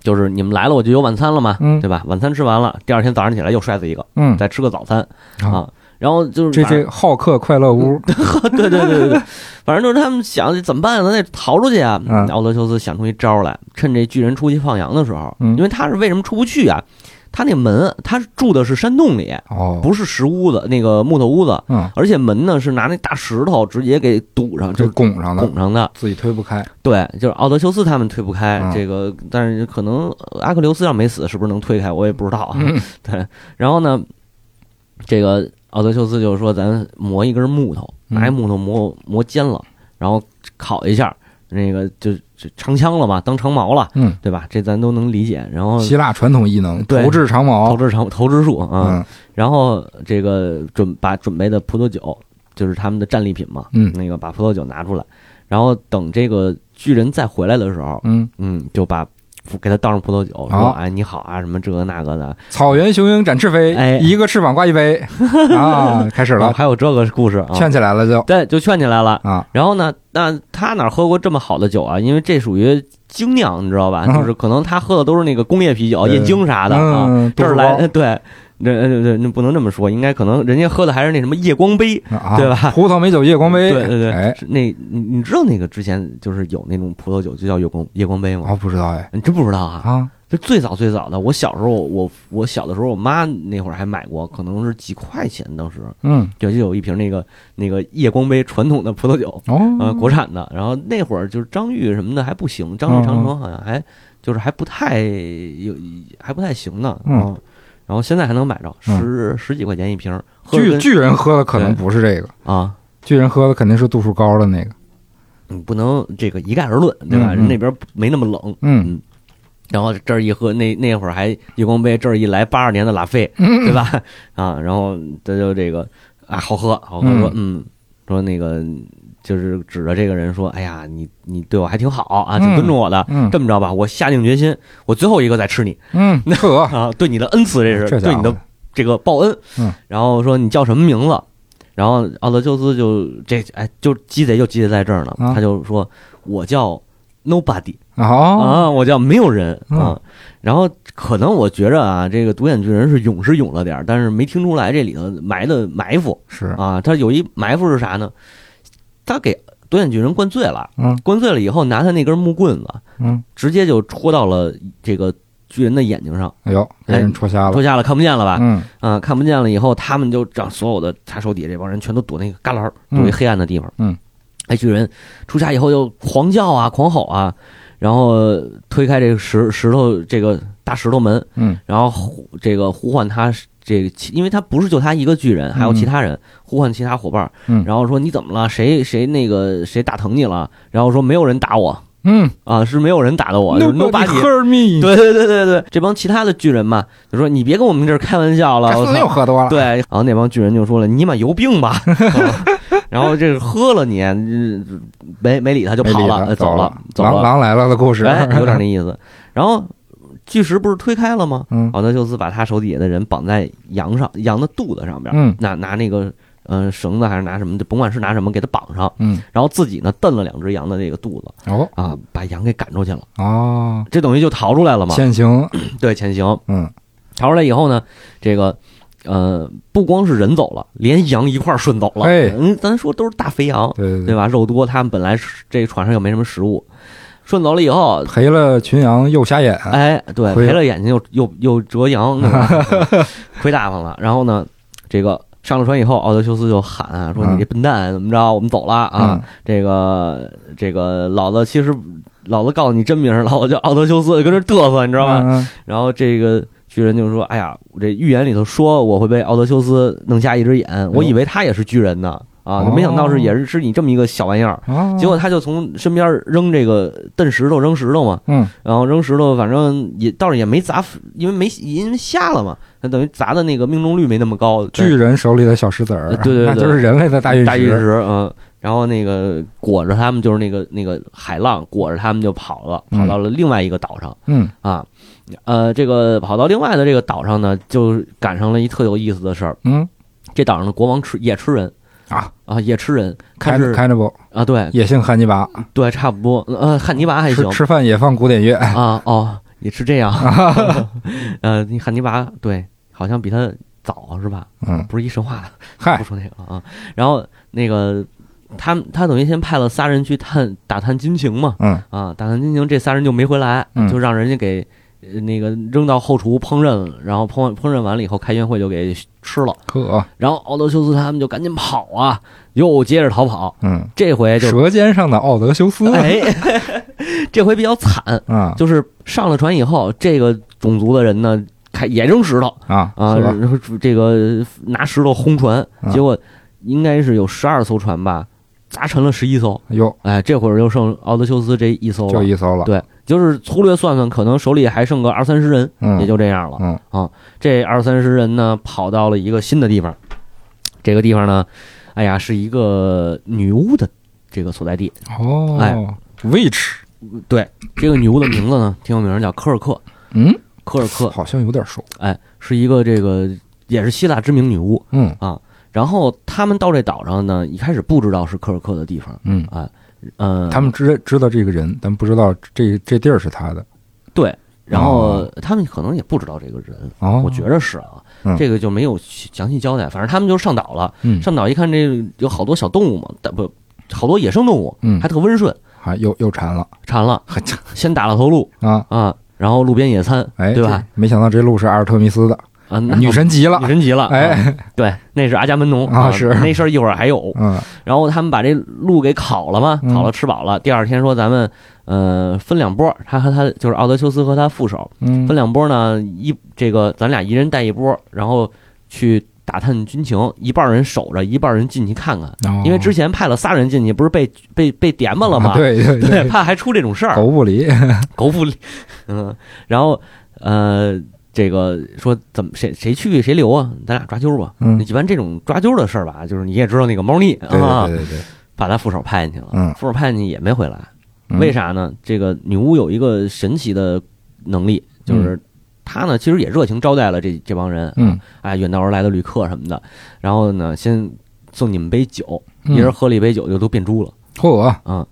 就是你们来了，我就有晚餐了嘛，嗯。对吧？晚餐吃完了，第二天早上起来又摔死一个，嗯，再吃个早餐。啊，啊，然后就是这这好客快乐屋，对对对对对，反正就是他们想怎么办，咱得逃出去啊。嗯奥德修斯想出一招来，趁这巨人出去放羊的时候，嗯。因为他是为什么出不去啊？他那门，他是住的是山洞里，哦，不是石屋子，那个木头屋子，嗯，而且门呢是拿那大石头直接给堵上，就拱上的。拱，上的。自己推不开，对，就是奥德修斯他们推不开、嗯。这个，但是可能呃阿克琉斯要没死，是不是能推开？我也不知道啊。嗯。对，然后呢，这个奥德修斯就是说：“咱磨一根木头，嗯拿一木头磨磨尖了，然后烤一下，那个就就长枪了嘛，当长矛了，嗯，对吧？这咱都能理解。然后希腊传统异能，对投掷长矛投，掷长投掷术啊，嗯然后这个准把准备的葡萄酒，就是他们的战利品嘛，嗯那个把葡萄酒拿出来，然后等这个巨人再回来的时候，嗯，嗯，就把给他倒上葡萄酒，说：“好哎，你好啊，什么这个那个的。草原雄鹰展翅飞，哎一个翅膀挂一杯 啊，开始”哦了，还有这个故事啊，劝起来了就对，就劝起来了。啊，然后呢，那他哪喝过这么好的酒啊？因为这属于精酿，你知道吧？嗯就是可能他喝的都是那个工业啤酒、对燕京啥的啊。嗯，这是来 对，这这这那不能这么说，应该可能人家喝的还是那什么夜光杯，啊，对吧葡萄美酒夜光杯，对对对，哎，那你你知道那个之前就是有那种葡萄酒就叫夜光夜光杯吗？啊，不知道哎，你真不知道啊？啊，就最早最早的，我小时候我我小的时候，我妈那会儿还买过，可能是几块钱，当时嗯，就就有一瓶那个那个夜光杯传统的葡萄酒，哦，呃，国产的。然后那会儿就是张裕什么的还不行，张裕长城好像还就是还不太有还不太行呢，嗯然后现在还能买着嗯十十几块钱一瓶，喝巨巨人喝的可能不是这个，啊。巨人喝的肯定是度数高的那个，你不能这个一概而论，对吧？嗯嗯人那边没那么冷，嗯然后这儿一喝，那那会儿还夜光杯，这儿一来八二年的拉菲，嗯对吧？啊，然后他就这个啊，好喝，好喝，说嗯，说那个就是指着这个人说：“哎呀，你你对我还挺好啊，挺尊重我的。嗯这么着吧，我下定决心，我最后一个再吃你嗯，呵，啊，对你的恩赐，这是这对你的这个报恩。嗯，然后说你叫什么名字？然后奥德修斯就这哎，就鸡贼就鸡贼在这儿呢，啊他就说我叫 nobody 啊，啊，我叫没有人嗯啊。然后可能我觉着啊，这个独眼巨人是勇是勇了点儿，但是没听出来这里头埋的埋伏是，啊。他有一埋伏是啥呢？他给独眼巨人灌醉了，嗯。灌醉了以后，拿他那根木棍子嗯，直接就戳到了这个巨人的眼睛上，哎呦，给人戳瞎了，戳瞎了，看不见了吧？嗯。啊，看不见了以后，他们就让所有的他手底下这帮人全都躲那个旮旯躲一黑暗的地方。嗯，哎，巨人出家以后就狂叫啊，狂吼啊，然后推开这个石石头这个大石头门，嗯。然后呼这个呼唤他这个，因为他不是就他一个巨人，还有其他人、呼唤其他伙伴儿，嗯然后说你怎么了？谁谁那个谁打疼你了？然后说没有人打我嗯啊，是没有人打的我，就是 Nobody nobody。hurt me，对对对对对，这帮其他的巨人嘛，就说你别跟我们这儿开玩笑了，又！喝多了，对，然后那帮巨人就说了：“你妈有病吧？”啊然后这个喝了你，嗯没没理他就跑了，他走了走了，狼狼来了的故事，哎，有点那意思。然后巨石不是推开了吗？嗯。奥德修斯把他手底下的人绑在羊上，羊的肚子上边，嗯。拿拿那个呃绳子还是拿什么，就甭管是拿什么给他绑上，嗯，然后自己呢蹬了两只羊的那个肚子哦。啊，把羊给赶出去了，哦，这等于就逃出来了嘛。潜行，对，潜行。嗯。逃出来以后呢，这个。呃，不光是人走了，连羊一块儿顺走了。哎嗯，咱说都是大肥羊，对对对，吧？肉多，他们本来这个船上又没什么食物，顺走了以后，赔了群羊又瞎眼，哎，对，赔了眼睛又又又折羊，亏大发了。然后呢，这个上了船以后，奥德修斯就喊啊，说嗯你这笨蛋怎么着？我们走了啊！这个这个老子其实老子告诉你真名儿，老子叫奥德修斯，跟这嘚瑟，你知知道吗？嗯然后这个巨人就说：“哎呀，我这预言里头说我会被奥德修斯弄瞎一只眼，我以为他也是巨人呢。”啊，哦没想到是也是是你这么一个小玩意儿，哦，结果他就从身边扔这个蹬石头扔石头嘛，嗯。然后扔石头，反正也倒是也没砸，因为没因为瞎了嘛，那等于砸的那个命中率没那么高。巨人手里的小石子儿，对对对那就是人类的大陨大陨石，嗯，然后那个裹着他们就是那个那个海浪裹着他们就跑了，嗯。跑到了另外一个岛上嗯。啊，呃，这个跑到另外的这个岛上呢，就赶上了一特有意思的事儿，嗯。这岛上的国王吃也吃人啊啊，也吃人，开看是开着不，啊，对也姓汉尼拔，对，差不多，呃，汉尼拔还行吃吃饭也放古典乐，啊，哦，也是这样，呃，你汉尼拔对，好像比他早是吧？嗯，不是一神话的，嗨不，说那个了啊。然后那个他他等于先派了仨人去探打探军情嘛，嗯啊，打探军情，这仨人就没回来，嗯就让人家给呃那个扔到后厨烹饪，然后烹烹饪完了以后，开宴会就给吃了。可，然后奥德修斯他们就赶紧跑啊，又接着逃跑。嗯，这回就舌尖上的奥德修斯，哎，这回比较惨，啊就是上了船以后，这个种族的人呢，开也扔石头啊啊，然后这个拿石头轰船，啊结果应该是有十二艘船吧，砸沉了十一艘。哟，哎，这会儿就剩奥德修斯这一艘了。就一艘了，对，就是粗略算算，可能手里还剩个二三十人，嗯，也就这样了。嗯。啊，这二三十人呢，跑到了一个新的地方，这个地方呢，哎呀，是一个女巫的这个所在地。哦，哎，witch，对，这个女巫的名字呢，挺有名儿，叫科尔克。嗯，科尔克，好像有点熟，哎，是一个这个也是希腊知名女巫。嗯。啊然后他们到这岛上呢，一开始不知道是科尔克的地方，嗯，嗯，他们知知道这个人，但不知道这这地儿是他的，对，然后哦他们可能也不知道这个人，哦，我觉着是啊，嗯这个就没有详细交代。反正他们就上岛了，嗯，上岛一看，这有好多小动物嘛，但不好多野生动物，嗯还特温顺，还又又馋了，馋了，呵先打了头鹿啊，啊，然后路边野餐，哎，对吧？没想到这鹿是阿尔特弥斯的，啊，女神级了女，神级了，啊哎，对，那是阿伽门农啊是那事儿一会儿还有。嗯然后他们把这鹿给烤了嘛，嗯烤了吃饱了。第二天说咱们呃分两波，他和他就是奥德修斯和他副手嗯分两波呢，一这个咱俩一人带一波，然后去打探军情，一半人守着，一半人进去看看。哦因为之前派了仨人进去，不是被被被点吧了吗？啊对对对，怕还出这种事儿，狗不理，狗不理。嗯，然后呃，这个说怎么谁谁去谁留啊？咱俩抓阄吧。嗯，一般这种抓阄的事儿吧，就是你也知道那个猫腻啊对，对对对，把他副手派进去了。嗯副手派进去也没回来，嗯为啥呢？这个女巫有一个神奇的能力，就是她呢其实也热情招待了这这帮人，嗯，哎，远道而来的旅客什么的。然后呢，先送你们杯酒，嗯一人喝了一杯酒就都变猪了。嚯，啊，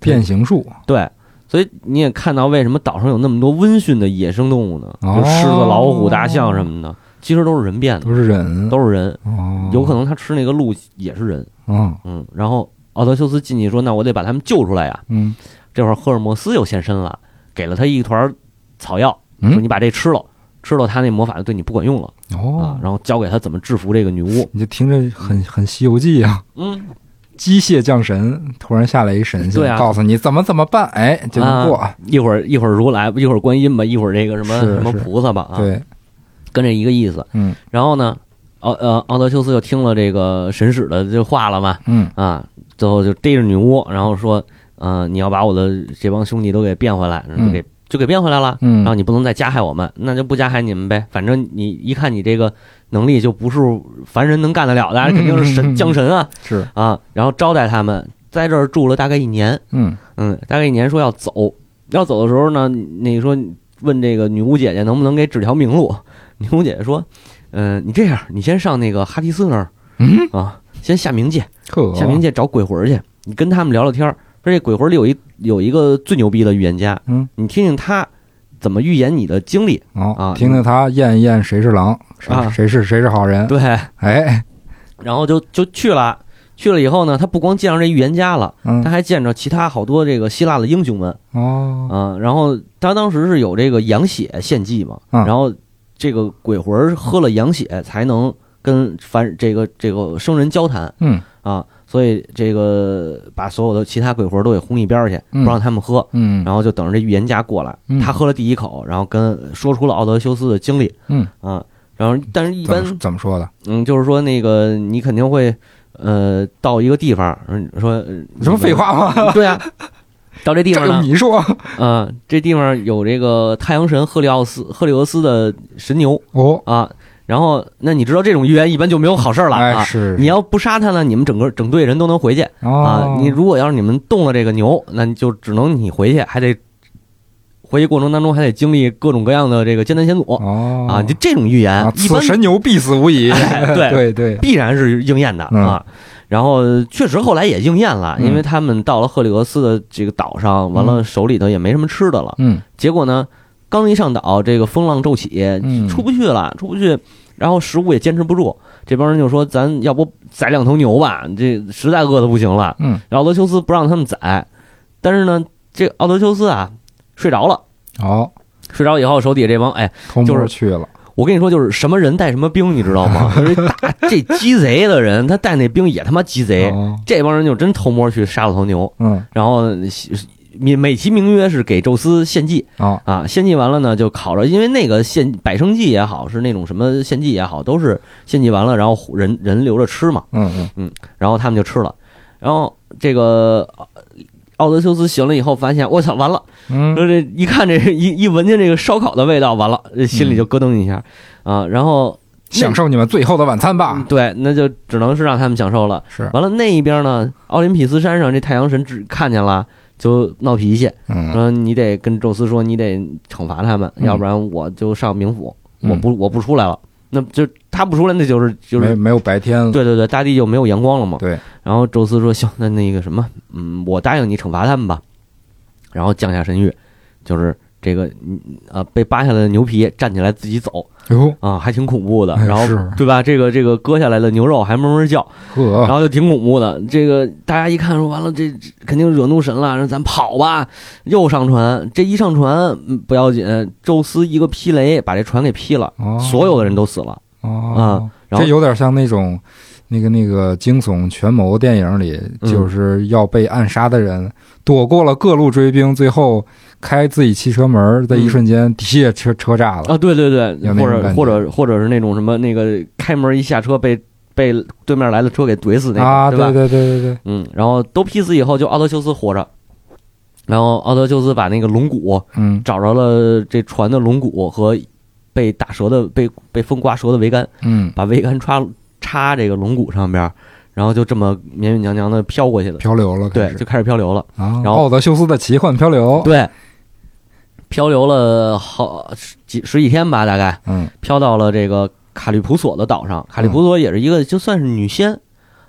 变形术，对，所以你也看到为什么岛上有那么多温驯的野生动物呢？哦就狮子、老虎、大象什么的，其实都是人变的，都是人，都是人。哦，有可能他吃那个鹿也是人，嗯嗯。然后奥德修斯进去说：“那我得把他们救出来呀。嗯”这会儿赫尔墨斯又现身了，给了他一团草药，嗯说：“你把这吃了，吃了他那魔法就对你不管用了啊哦。，然后教给他怎么制服这个女巫。你就听着很很《西游记》啊，嗯，机械降神突然下来一神仙，对啊告诉你怎么怎么办，哎，就能过。啊一会儿一会儿如来，一会儿观音吧，一会儿这个什么是什么菩萨吧啊，对，跟这一个意思。嗯然后呢，奥呃奥德修斯就听了这个神使的这话了嘛，嗯啊，最后就逮着女巫，然后说，呃，你要把我的这帮兄弟都给变回来，就给就给变回来了。嗯，然后你不能再加害我们，那就不加害你们呗。反正你一看你这个能力就不是凡人能干得了的，肯定是神降神啊。是。啊！然后招待他们，在这儿住了大概一年，嗯。嗯，大概一年说要走，要走的时候呢，那个说问这个女巫姐姐能不能给指条明路，女巫姐姐说，嗯、你这样，你先上那个哈迪斯那儿嗯，啊，先下冥界，下冥界找鬼魂去，你跟他们聊聊天儿。说这鬼魂里有一有一个最牛逼的预言家，嗯。你听听他怎么预言你的经历。哦啊，听听他验一验谁是狼，谁啊。谁是谁是好人，对，哎，然后就就去了。去了以后呢，他不光见着这预言家了，嗯。他还见着其他好多这个希腊的英雄们。哦，啊。然后他当时是有这个羊血献祭嘛，嗯。然后这个鬼魂喝了羊血才能跟凡这个这个生人交谈。嗯。啊，所以这个把所有的其他鬼魂都给轰一边去，嗯不让他们喝。嗯，然后就等着这预言家过来，嗯他喝了第一口，然后跟说出了奥德修斯的经历嗯，啊。然后，但是一般怎么说的？嗯，就是说那个你肯定会，呃，到一个地方，嗯说呃什么废？话吗？对啊，到这地方呢，你说啊，这地方有这个太阳神赫利奥斯、赫利俄斯的神牛哦，啊。然后，那你知道这种预言一般就没有好事儿了啊。哎是你要不杀他呢，你们整个整队人都能回去啊哦。，你如果要是你们动了这个牛，那你就只能你回去，还得回去过程当中还得经历各种各样的这个艰难险阻哦啊。就这种预言啊，，一般此神牛必死无疑，哎 对对对，必然是应验的嗯啊。然后确实后来也应验了，嗯因为他们到了赫里俄斯的这个岛上，完了手里头也没什么吃的了。嗯结果呢，刚一上岛，这个风浪骤起，嗯出不去了，出不去。然后食物也坚持不住，这帮人就说：“咱要不宰两头牛吧？这实在饿的不行了。嗯，”然后奥德修斯不让他们宰，但是呢，这奥德修斯啊睡着了，好，睡着以后手底下这帮哎，偷就是摸去了，我跟你说，就是什么人带什么兵，你知道吗？打这鸡贼的人，他带那兵也他妈鸡贼。哦这帮人就真偷摸去杀了头牛，嗯然后美美其名曰是给宙斯献祭啊啊，献祭完了呢就烤着，因为那个献百生祭也好，是那种什么献祭也好，都是献祭完了，然后人人留着吃嘛，嗯嗯嗯然后他们就吃了，然后这个奥德修斯醒了以后发现，我操，完了。嗯说这一看这一一闻见这个烧烤的味道，完了，这心里就咯噔一下啊。然后享受你们最后的晚餐吧，对，那就只能是让他们享受了。是，完了那一边呢，奥林匹斯山上这太阳神只看见了，就闹脾气，嗯说你得跟宙斯说，你得惩罚他们，嗯要不然我就上冥府，嗯我不我不出来了。那就他不出来，那就是就是。没没有白天了，对对对，大地就没有阳光了嘛。对，然后宙斯说：“行，那那个什么，嗯，我答应你惩罚他们吧。”然后降下神谕，就是这个，嗯呃，被扒下来的牛皮站起来自己走哟啊，还挺恐怖的。哎然后对吧？这个这个割下来的牛肉还哞哞叫，然，后就挺恐怖的。这个大家一看说完了，这这肯定惹怒神了，让咱跑吧。又上船，这一上船嗯不要紧，宙斯一个劈雷把这船给劈了，哦所有的人都死了。哦啊，这有点像那种。那个那个惊悚权谋电影里，嗯就是要被暗杀的人，躲过了各路追兵，最后开自己汽车门的一瞬间，底下车车炸了。啊，对对对，或者或者或者是那种什么那个开门一下车被被对面来的车给怼死那个，啊，对吧？对对对对对，嗯，然后都劈死以后，就奥德修斯活着，然后奥德修斯把那个龙骨嗯。找着了，这船的龙骨和被打折的被被风刮折的桅杆，嗯。把桅杆插插这个龙骨上边儿，然后就这么勉勉强强的飘过去了，漂流了，对，就开始漂流了。啊，然后奥德修斯的奇幻漂流，对，漂流了好几十几天吧，大概。嗯。飘到了这个卡利普索的岛上。卡利普索也是一个就算是女仙。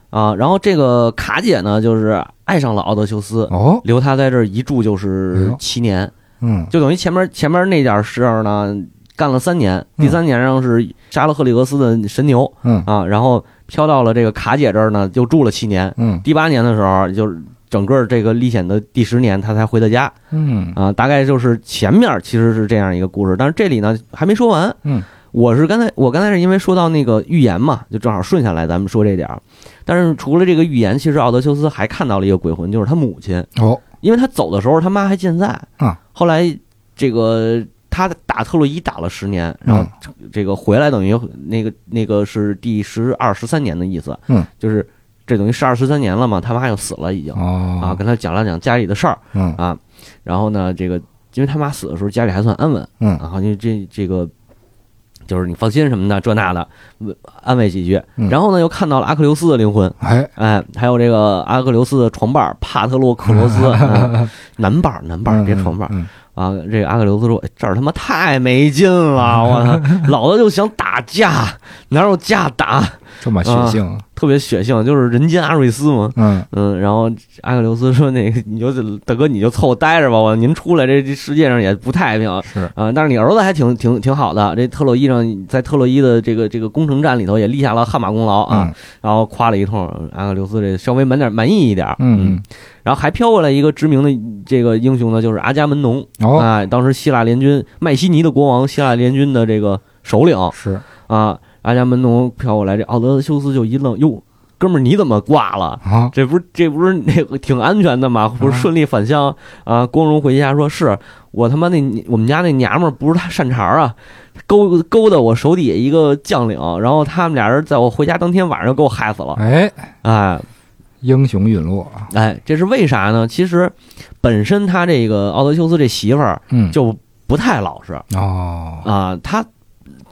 啊。然后这个卡姐呢，就是爱上了奥德修斯，哦，留他在这儿一住就哎是七年，嗯。就等于前面前面那点事儿呢干了三年，嗯。第三年上是杀了赫利俄斯的神牛。嗯。啊，然后飘到了这个卡姐这儿呢，就住了七年。嗯。第八年的时候，就是整个这个历险的第十年，他才回的家。嗯啊，大概就是前面其实是这样一个故事，但是这里呢还没说完。嗯，我是刚才我刚才是因为说到那个预言嘛，就正好顺下来咱们说这点儿。但是除了这个预言，其实奥德修斯还看到了一个鬼魂，就是他母亲，哦，因为他走的时候他妈还健在啊。后来这个他打特洛伊打了十年，然后嗯这个回来等于那个那个是第十二十三年的意思，嗯，就是这等于十二十三年了嘛，他妈又死了已经。哦啊，跟他讲了讲家里的事儿，嗯啊，然后呢，这个因为他妈死的时候家里还算安稳，嗯然后就这这个就是你放心什么的这那的，安慰几句。嗯然后呢，又看到了阿克琉斯的灵魂，哎，哎，还有这个阿克琉斯的床伴帕特洛克罗斯，嗯男伴儿男伴儿别床伴啊。这个阿克琉斯说：“哎这儿他妈太没劲了，我操，老子就想打架，哪有架打？这么血腥，特别血性，就是人间阿瑞斯嘛。”嗯。嗯，然后阿克琉斯说：“那个，你就大哥，你就凑合待着吧，我您出来，这这世界上也不太平。啊、是，但是你儿子还挺挺挺好的，这特洛伊上，在特洛伊的这个这个攻城战里头也立下了汗马功劳啊。然后夸了一通，阿克琉斯这稍微满点满意一点，嗯然后还飘过来一个知名的这个英雄呢，就是阿伽门农，啊，当时希腊联军麦西尼的国王，希腊联军的这个首领。是。啊，阿伽门农飘过来，这奥德修斯就一愣，哟，哥们儿你怎么挂了？啊，这不是这不是那个挺安全的吗？不是顺利返乡啊？光荣回家说是我他妈那我们家那娘们儿不是他善茬儿啊，勾勾搭我手底下一个将领，然后他们俩人在我回家当天晚上就给我害死了。哎，哎英雄陨落啊，哎，这是为啥呢？其实本身他这个奥德修斯这媳妇儿嗯，就不太老实哦，啊，他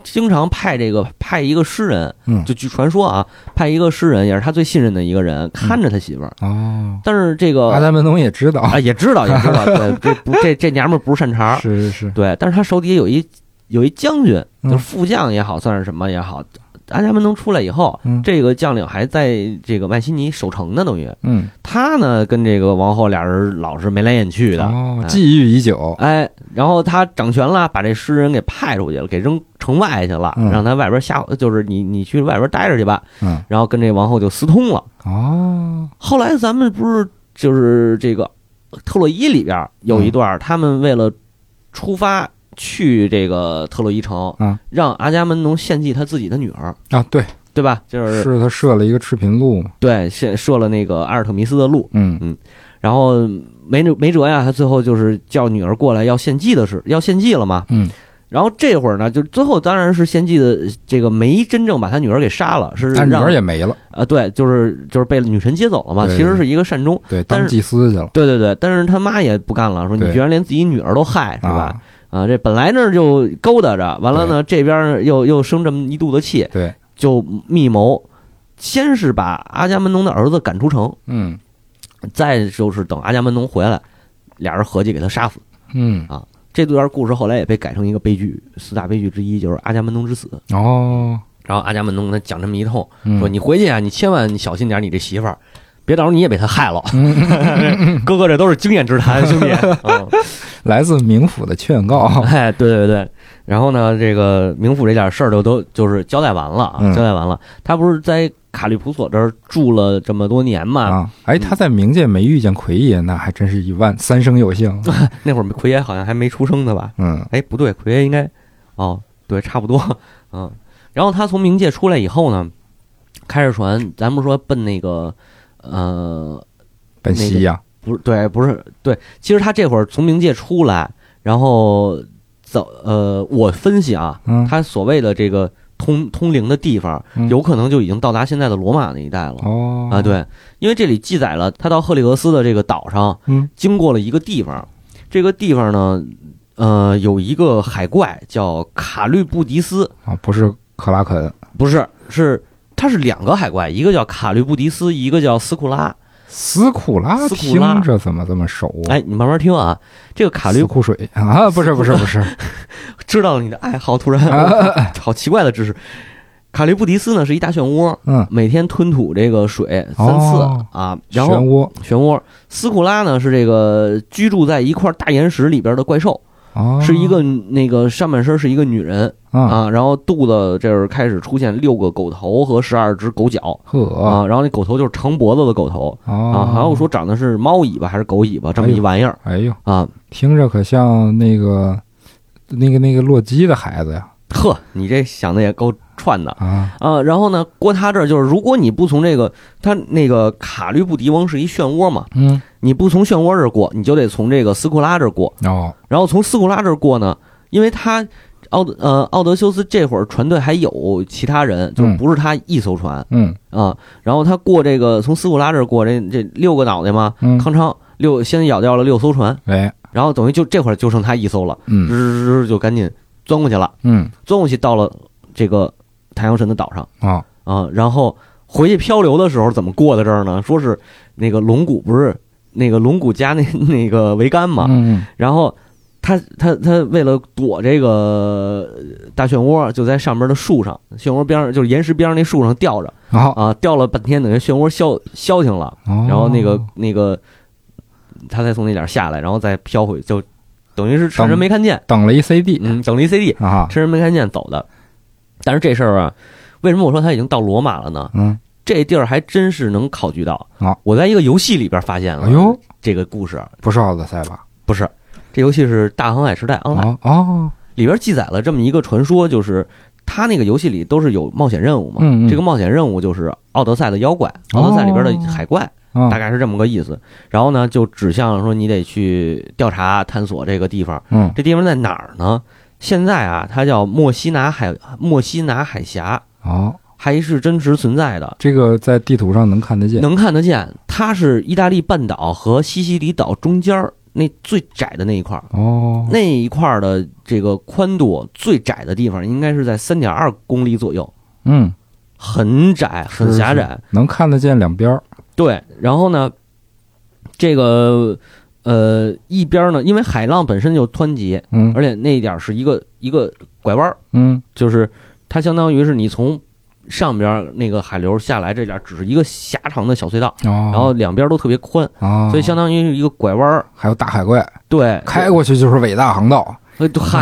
经常派这个派一个诗人，嗯。就据传说啊，派一个诗人也是他最信任的一个人看着他媳妇儿，哦，但是这个阿达门农也知道，啊，也知道，也知道，对，这不这这娘们儿不是善茬儿，是是是，对，但是他手底下有一有一将军，嗯。就是副将也好，算是什么也好，阿伽门农出来以后，嗯。这个将领还在这个麦西尼守城呢，等于。嗯，他呢跟这个王后俩人老是眉来眼去的，哦，哎。觊觎已久，哎，然后他掌权了，把这诗人给派出去了，给扔城外去了，嗯。让他外边瞎，就是你你去外边待着去吧，嗯，然后跟这王后就私通了。哦，后来咱们不是就是这个特洛伊里边有一段，他们为了出发去这个特洛伊城，嗯让阿伽门农献祭他自己的女儿，啊，对，对吧？就是是他设了一个赤贫路嘛，对，设设了那个阿尔特弥斯的路，嗯。嗯。然后没没辙呀，他最后就是叫女儿过来要献祭的是要献祭了嘛。嗯，然后这会儿呢，就最后当然是献祭的这个没真正把他女儿给杀了，是但女儿也没了，啊，对，就是就是被女神接走了嘛，其实是一个善终。对，当祭司去了，对对对，但是他妈也不干了，说你居然连自己女儿都害，是吧？啊，啊，这本来那儿就勾搭着，完了呢，这边又又生这么一肚子气，对，就密谋，先是把阿伽门农的儿子赶出城，嗯再就是等阿伽门农回来，俩人合计给他杀死。嗯啊，这段故事后来也被改成一个悲剧，四大悲剧之一就是阿伽门农之死。哦，然后阿伽门农跟他讲这么一通，嗯说你回去啊，你千万你小心点，你这媳妇儿，别到时候你也被他害了。嗯 哥哥这都是经验之谈，兄弟。嗯来自冥府的劝告，哎，对对对，然后呢，这个冥府这点事儿就都就是交代完了啊，嗯交代完了。他不是在卡利普索这儿住了这么多年嘛？啊，哎，他在冥界没遇见奎爷，那还真是一万三生有幸。那会儿奎爷好像还没出生呢吧？嗯哎，不对，奎爷应该，哦，对，差不多，嗯。然后他从冥界出来以后呢，开着船，咱不是说奔那个，呃，本西呀，不是，对，不是，对，其实他这会儿从冥界出来，然后走，呃，我分析啊，嗯，他所谓的这个通通灵的地方，嗯有可能就已经到达现在的罗马那一带了。哦啊，，对，因为这里记载了他到赫利俄斯的这个岛上，嗯经过了一个地方，这个地方呢，呃，有一个海怪叫卡律布迪斯，啊，不是克拉肯，不是，是它是两个海怪，一个叫卡律布迪斯，一个叫斯库拉。斯库拉斯库拉听着怎么这么熟啊？哎，你慢慢听啊，这个卡律斯库水啊，不是不是不是，知道了你的爱好，突然啊 好奇怪的知识。卡律布迪斯呢是一大漩涡，嗯，每天吞吐这个水三次、哦啊，然后漩涡漩涡。斯库拉呢是这个居住在一块大岩石里边的怪兽，哦，是一个那个上半身是一个女人啊，啊，然后肚子这儿开始出现六个狗头和十二只狗脚呵。啊，然后那狗头就是长脖子的狗头啊，哦，还有说长的是猫尾巴还是狗尾巴这么一玩意儿。哎呦，啊。听着可像那个那个那个洛基的孩子呀呵，你这想的也够串的。啊，啊，然后呢，过他这儿就是，如果你不从这个，他那个卡律布迪翁是一漩涡嘛，嗯，你不从漩涡这儿过，你就得从这个斯库拉这儿过，哦，然后从斯库拉这儿过呢，因为他奥呃奥德修斯这会儿船队还有其他人，就不是他一艘船嗯。啊，然后他过这个从斯库拉这儿过，这这六个脑袋嘛，嗯，康昌六先咬掉了六艘船，哎，然后等于就这会儿就剩他一艘了，嗯。吱吱吱就赶紧钻过去了，嗯。钻过去到了这个太阳神的岛上。啊，啊，然后回去漂流的时候怎么过的这儿呢？说是那个龙骨不是那个龙骨加那 那个桅杆嘛，嗯然后他他他为了躲这个大漩涡，就在上面的树上，漩涡边上就是岩石边上那树上吊着。啊，吊了半天，等于漩涡消消停了，然然后那个那个他才从那点下来，然后再飘回，就等于是趁人没看见，等了一 CD 嗯，等了一 CD，啊，趁人没看见走的。但是这事儿啊，为什么我说他已经到罗马了呢？嗯，这地儿还真是能考据到。啊！我在一个游戏里边发现了，哎呦，这个故事。不是奥德赛吧？不是，这游戏是《大航海时代 Online》哦哦，里边记载了这么一个传说，就是他那个游戏里都是有冒险任务嘛，嗯嗯。这个冒险任务就是奥德赛的妖怪，奥德赛里边的海怪，啊大概是这么个意思。然后呢，就指向说你得去调查探索这个地方，嗯。这地方在哪儿呢？现在啊，它叫墨西拿海墨西拿海峡，哦，还是真实存在的。这个在地图上能看得见，能看得见，它是意大利半岛和西西里岛中间儿那最窄的那一块儿，哦，那一块儿的这个宽度最窄的地方应该是在三点二公里左右，嗯，很窄，很狭窄。能看得见两边儿，对，然后呢，这个呃一边儿呢，因为海浪本身就湍急，嗯。而且那一点儿是一个一个拐弯儿，嗯。就是它相当于是你从上边儿那个海流下来，这点儿只是一个狭长的小隧道，哦，然后两边儿都特别宽，啊，所以相当于是一个拐弯儿。还有大海怪。对，开过去就是伟大航道，嗨，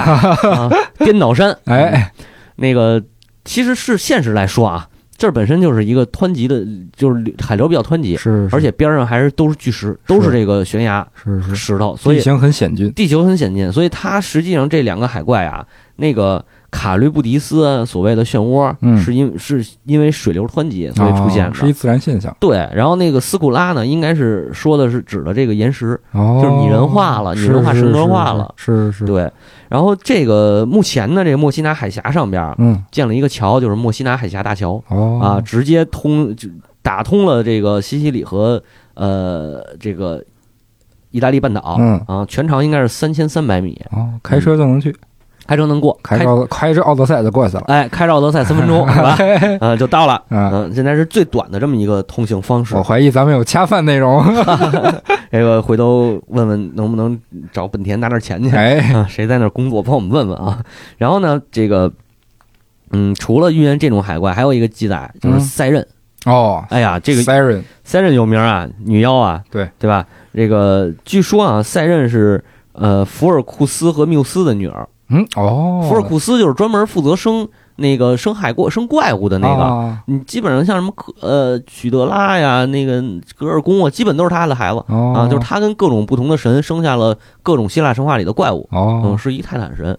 啊，颠倒山，哎，那个其实是现实来说啊，这儿本身就是一个湍急的，就是海流比较湍急，是，是。而且边上还是都是巨石，都是这个悬崖是是，石头，所以地形很险峻，地球很险峻，所以它实际上这两个海怪啊，那个卡律布迪斯啊所谓的漩涡，嗯。是因是因为水流湍急所以出现的。哦是一自然现象，对，然后那个斯库拉呢，应该是说的是指的这个岩石，哦，就是拟人化了拟是是人化神格是是化了。是是，对。然后这个目前呢，这个墨西拿海峡上边建了一个桥，就是墨西拿海峡大桥。哦。啊，，直接通就打通了这个西西里和呃这个意大利半岛，嗯。啊，全长应该是三千三百米，哦，开车就能去，开车能过，开开着奥德赛就过去了，哎，开着奥德赛三分钟 是吧？嗯、就到了，啊，嗯、现在是最短的这么一个通行方式我。怀疑咱们有恰饭内容，这个回头问问能不能找本田拿点钱去。哎，啊，谁在那工作，帮我们问问啊。然后呢，这个，嗯，除了预言这种海怪，还有一个记载就是嗯赛壬。哦，哎呀，这个 Siren，赛壬有名啊，女妖啊，对对吧？这个据说啊，赛壬是呃福尔库斯和缪斯的女儿。嗯，哦，福尔库斯就是专门负责生那个生海怪、生怪物的那个。啊你基本上像什么科呃许德拉呀，那个格尔宫啊，基本都是他的孩子哦啊，就是他跟各种不同的神生下了各种希腊神话里的怪物。嗯，哦，是一泰坦神。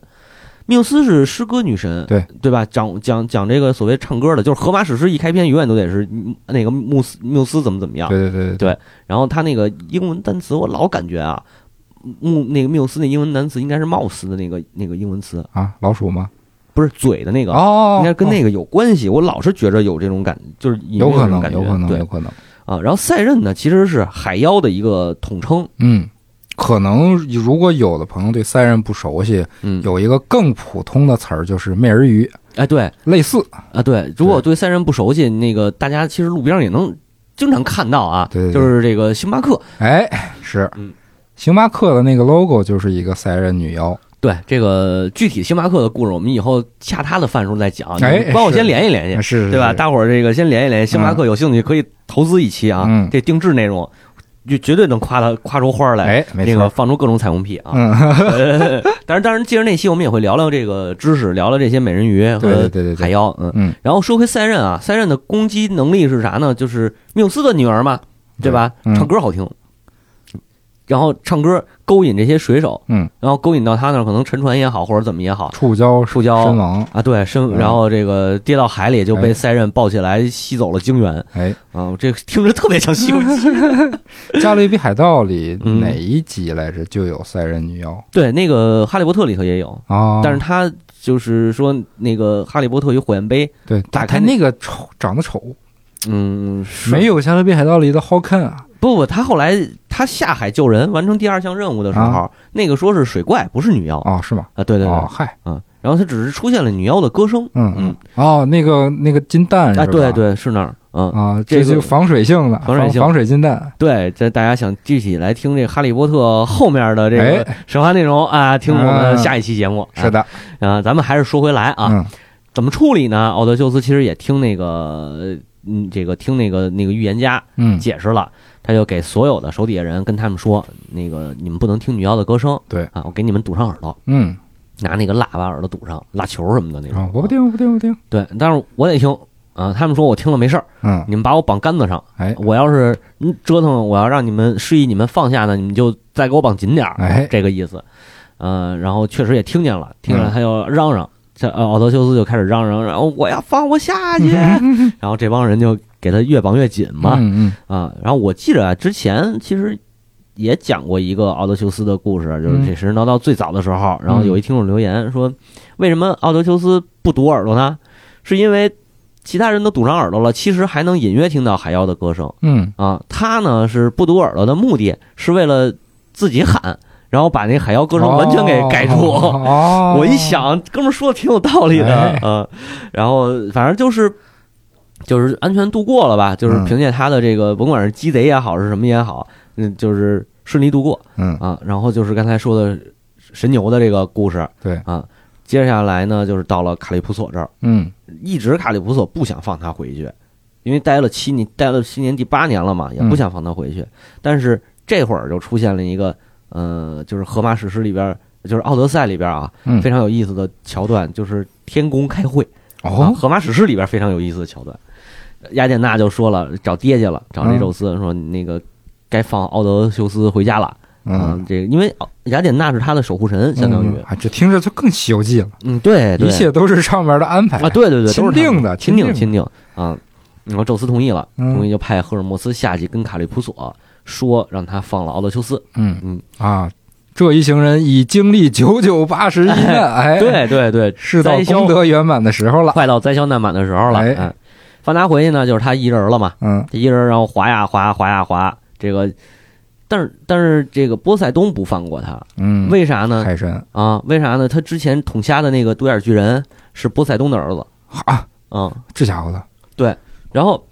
缪斯是诗歌女神，对对吧？讲讲讲这个所谓唱歌的，就是荷马史诗一开篇永远都得是嗯那个穆斯缪斯怎么怎么样。对对对对然后他那个英文单词，我老感觉啊，穆那个缪斯那英文单词应该是貌似的那个那个英文词，啊，老鼠吗？不是嘴的那个，哦，应该跟那个有关系。我老是觉着有这种感，就是有可能，有可能，对有可能，啊。然后赛壬呢，其实是海妖的一个统称，嗯，可能如果有的朋友对赛壬不熟悉，嗯，有一个更普通的词儿就是美人鱼，哎，对类似，啊，对，如果对赛壬不熟悉，那个大家其实路边也能经常看到啊，对对对就是这个星巴克。哎，是，嗯星巴克的那个 logo 就是一个赛人女妖，对这个具体星巴克的故事，我们以后下他的饭时候再讲。哎你帮我先联系联系，是，对吧？大伙儿这个先联系联系，星巴克有兴趣可以投资一期啊，嗯这定制内容就绝对能夸他夸出花儿来。哎，没这个错，放出各种彩虹屁啊！嗯，呃当然，当然，借着那期我们也会聊聊这个知识，聊聊这些美人鱼和对对对，海妖。嗯，嗯，然后说回赛壬啊，赛壬的攻击能力是啥呢？就是缪斯的女儿嘛，对吧？嗯唱歌好听，然后唱歌勾引这些水手，嗯，然后勾引到他那儿，可能沉船也好，或者怎么也好触礁触礁身亡，啊，对，身嗯。然后这个跌到海里就被哎赛壬抱起来吸走了精元哎，啊，这个听着特别像《西游记》。《加勒比海盗》里嗯哪一集来着就有塞壬女妖？对，那个《哈利波特》里头也有，啊？但是他就是说那个《哈利波特与火焰杯》，对，打开那个丑长得丑，嗯，没有《加勒比海盗》里的好看啊。不不，他后来他下海救人，完成第二项任务的时候，啊那个说是水怪，不是女妖哦，是吗？啊，对对对，哦，嗨，嗯，然后他只是出现了女妖的歌声，嗯嗯，哦，那个那个金蛋是吧？哎，对对，是那儿，嗯，啊，这就防水性的，防水性防水金蛋。对，这大家想具体来听这《哈利波特》后面的这个哎神话内容啊，听我们啊下一期节目。是的，啊，咱们还是说回来啊，嗯怎么处理呢？奥德修斯其实也听那个，嗯，这个听那个那个预言家嗯，解释了，他就给所有的手底下人跟他们说，那个你们不能听女妖的歌声，对。啊，我给你们堵上耳朵，嗯，拿那个蜡把耳朵堵上，蜡球什么的那种。啊，我不听，我不听，我不听。对，但是我得听。啊。他们说我听了没事儿，嗯，你们把我绑杆子上，哎。我要是嗯折腾，我要让你们示意你们放下呢，你们就再给我绑紧点儿，哎。这个意思。嗯，然后确实也听见了，听见了嗯。他就嚷嚷，这呃奥德修斯就开始嚷嚷，然后我要放我下去，然后这帮人就给他越绑越紧嘛，嗯啊，然后我记着啊，之前其实也讲过一个奥德修斯的故事，就是这神神叨叨最早的时候，然后有一听众留言说，为什么奥德修斯不堵耳朵呢？是因为其他人都堵上耳朵了，其实还能隐约听到海妖的歌声。嗯。啊。他呢是不堵耳朵的目的是为了自己喊，然后把那海妖歌嗯，声完全给盖住。哦，我一想，哥们儿说的挺有道理的，哎。嗯，然后反正就是就是安全度过了吧，就是嗯凭借他的这个，甭管是鸡贼也好，是什么也好，嗯，就是顺利度过嗯，啊。然后就是刚才说的神牛的这个故事对，啊，接下来呢就是到了卡利普索这儿，嗯一直卡利普索不想放他回去，因为待了七年，待了七年第八年了嘛，也不想放他回去。但是这会儿就出现了一个，呃，就是荷马史诗里边，就是《奥德赛》里边啊，嗯，非常有意思的桥段，就是天宫开会。啊，哦，荷马史诗里边非常有意思的桥段。雅典娜就说了，找爹去了，找这宙斯说那个该放奥德修斯回家了。啊嗯，，这个因为雅典娜是他的守护神，相当于嗯，啊，这听着就更《西游记》了，嗯，对，对一切都是上面的安排啊，对对对，钦都是定的钦定钦定啊。然后宙斯同意了，嗯同意就派赫尔墨斯下去跟卡利普索说，让他放了奥德修斯。嗯嗯，啊，这一行人已经历九九八十一难，哎，，对对对，是到功德圆满的时候了，快到灾消难满的时候了。哎嗯，放他回去呢，就是他一人了嘛。嗯这一人然后滑呀滑滑呀滑，这个，但是但是这个波塞冬不放过他，嗯，为啥呢？海神啊，为啥呢？他之前捅瞎的那个独眼巨人是波塞冬的儿子，啊，嗯，这家伙的，对然后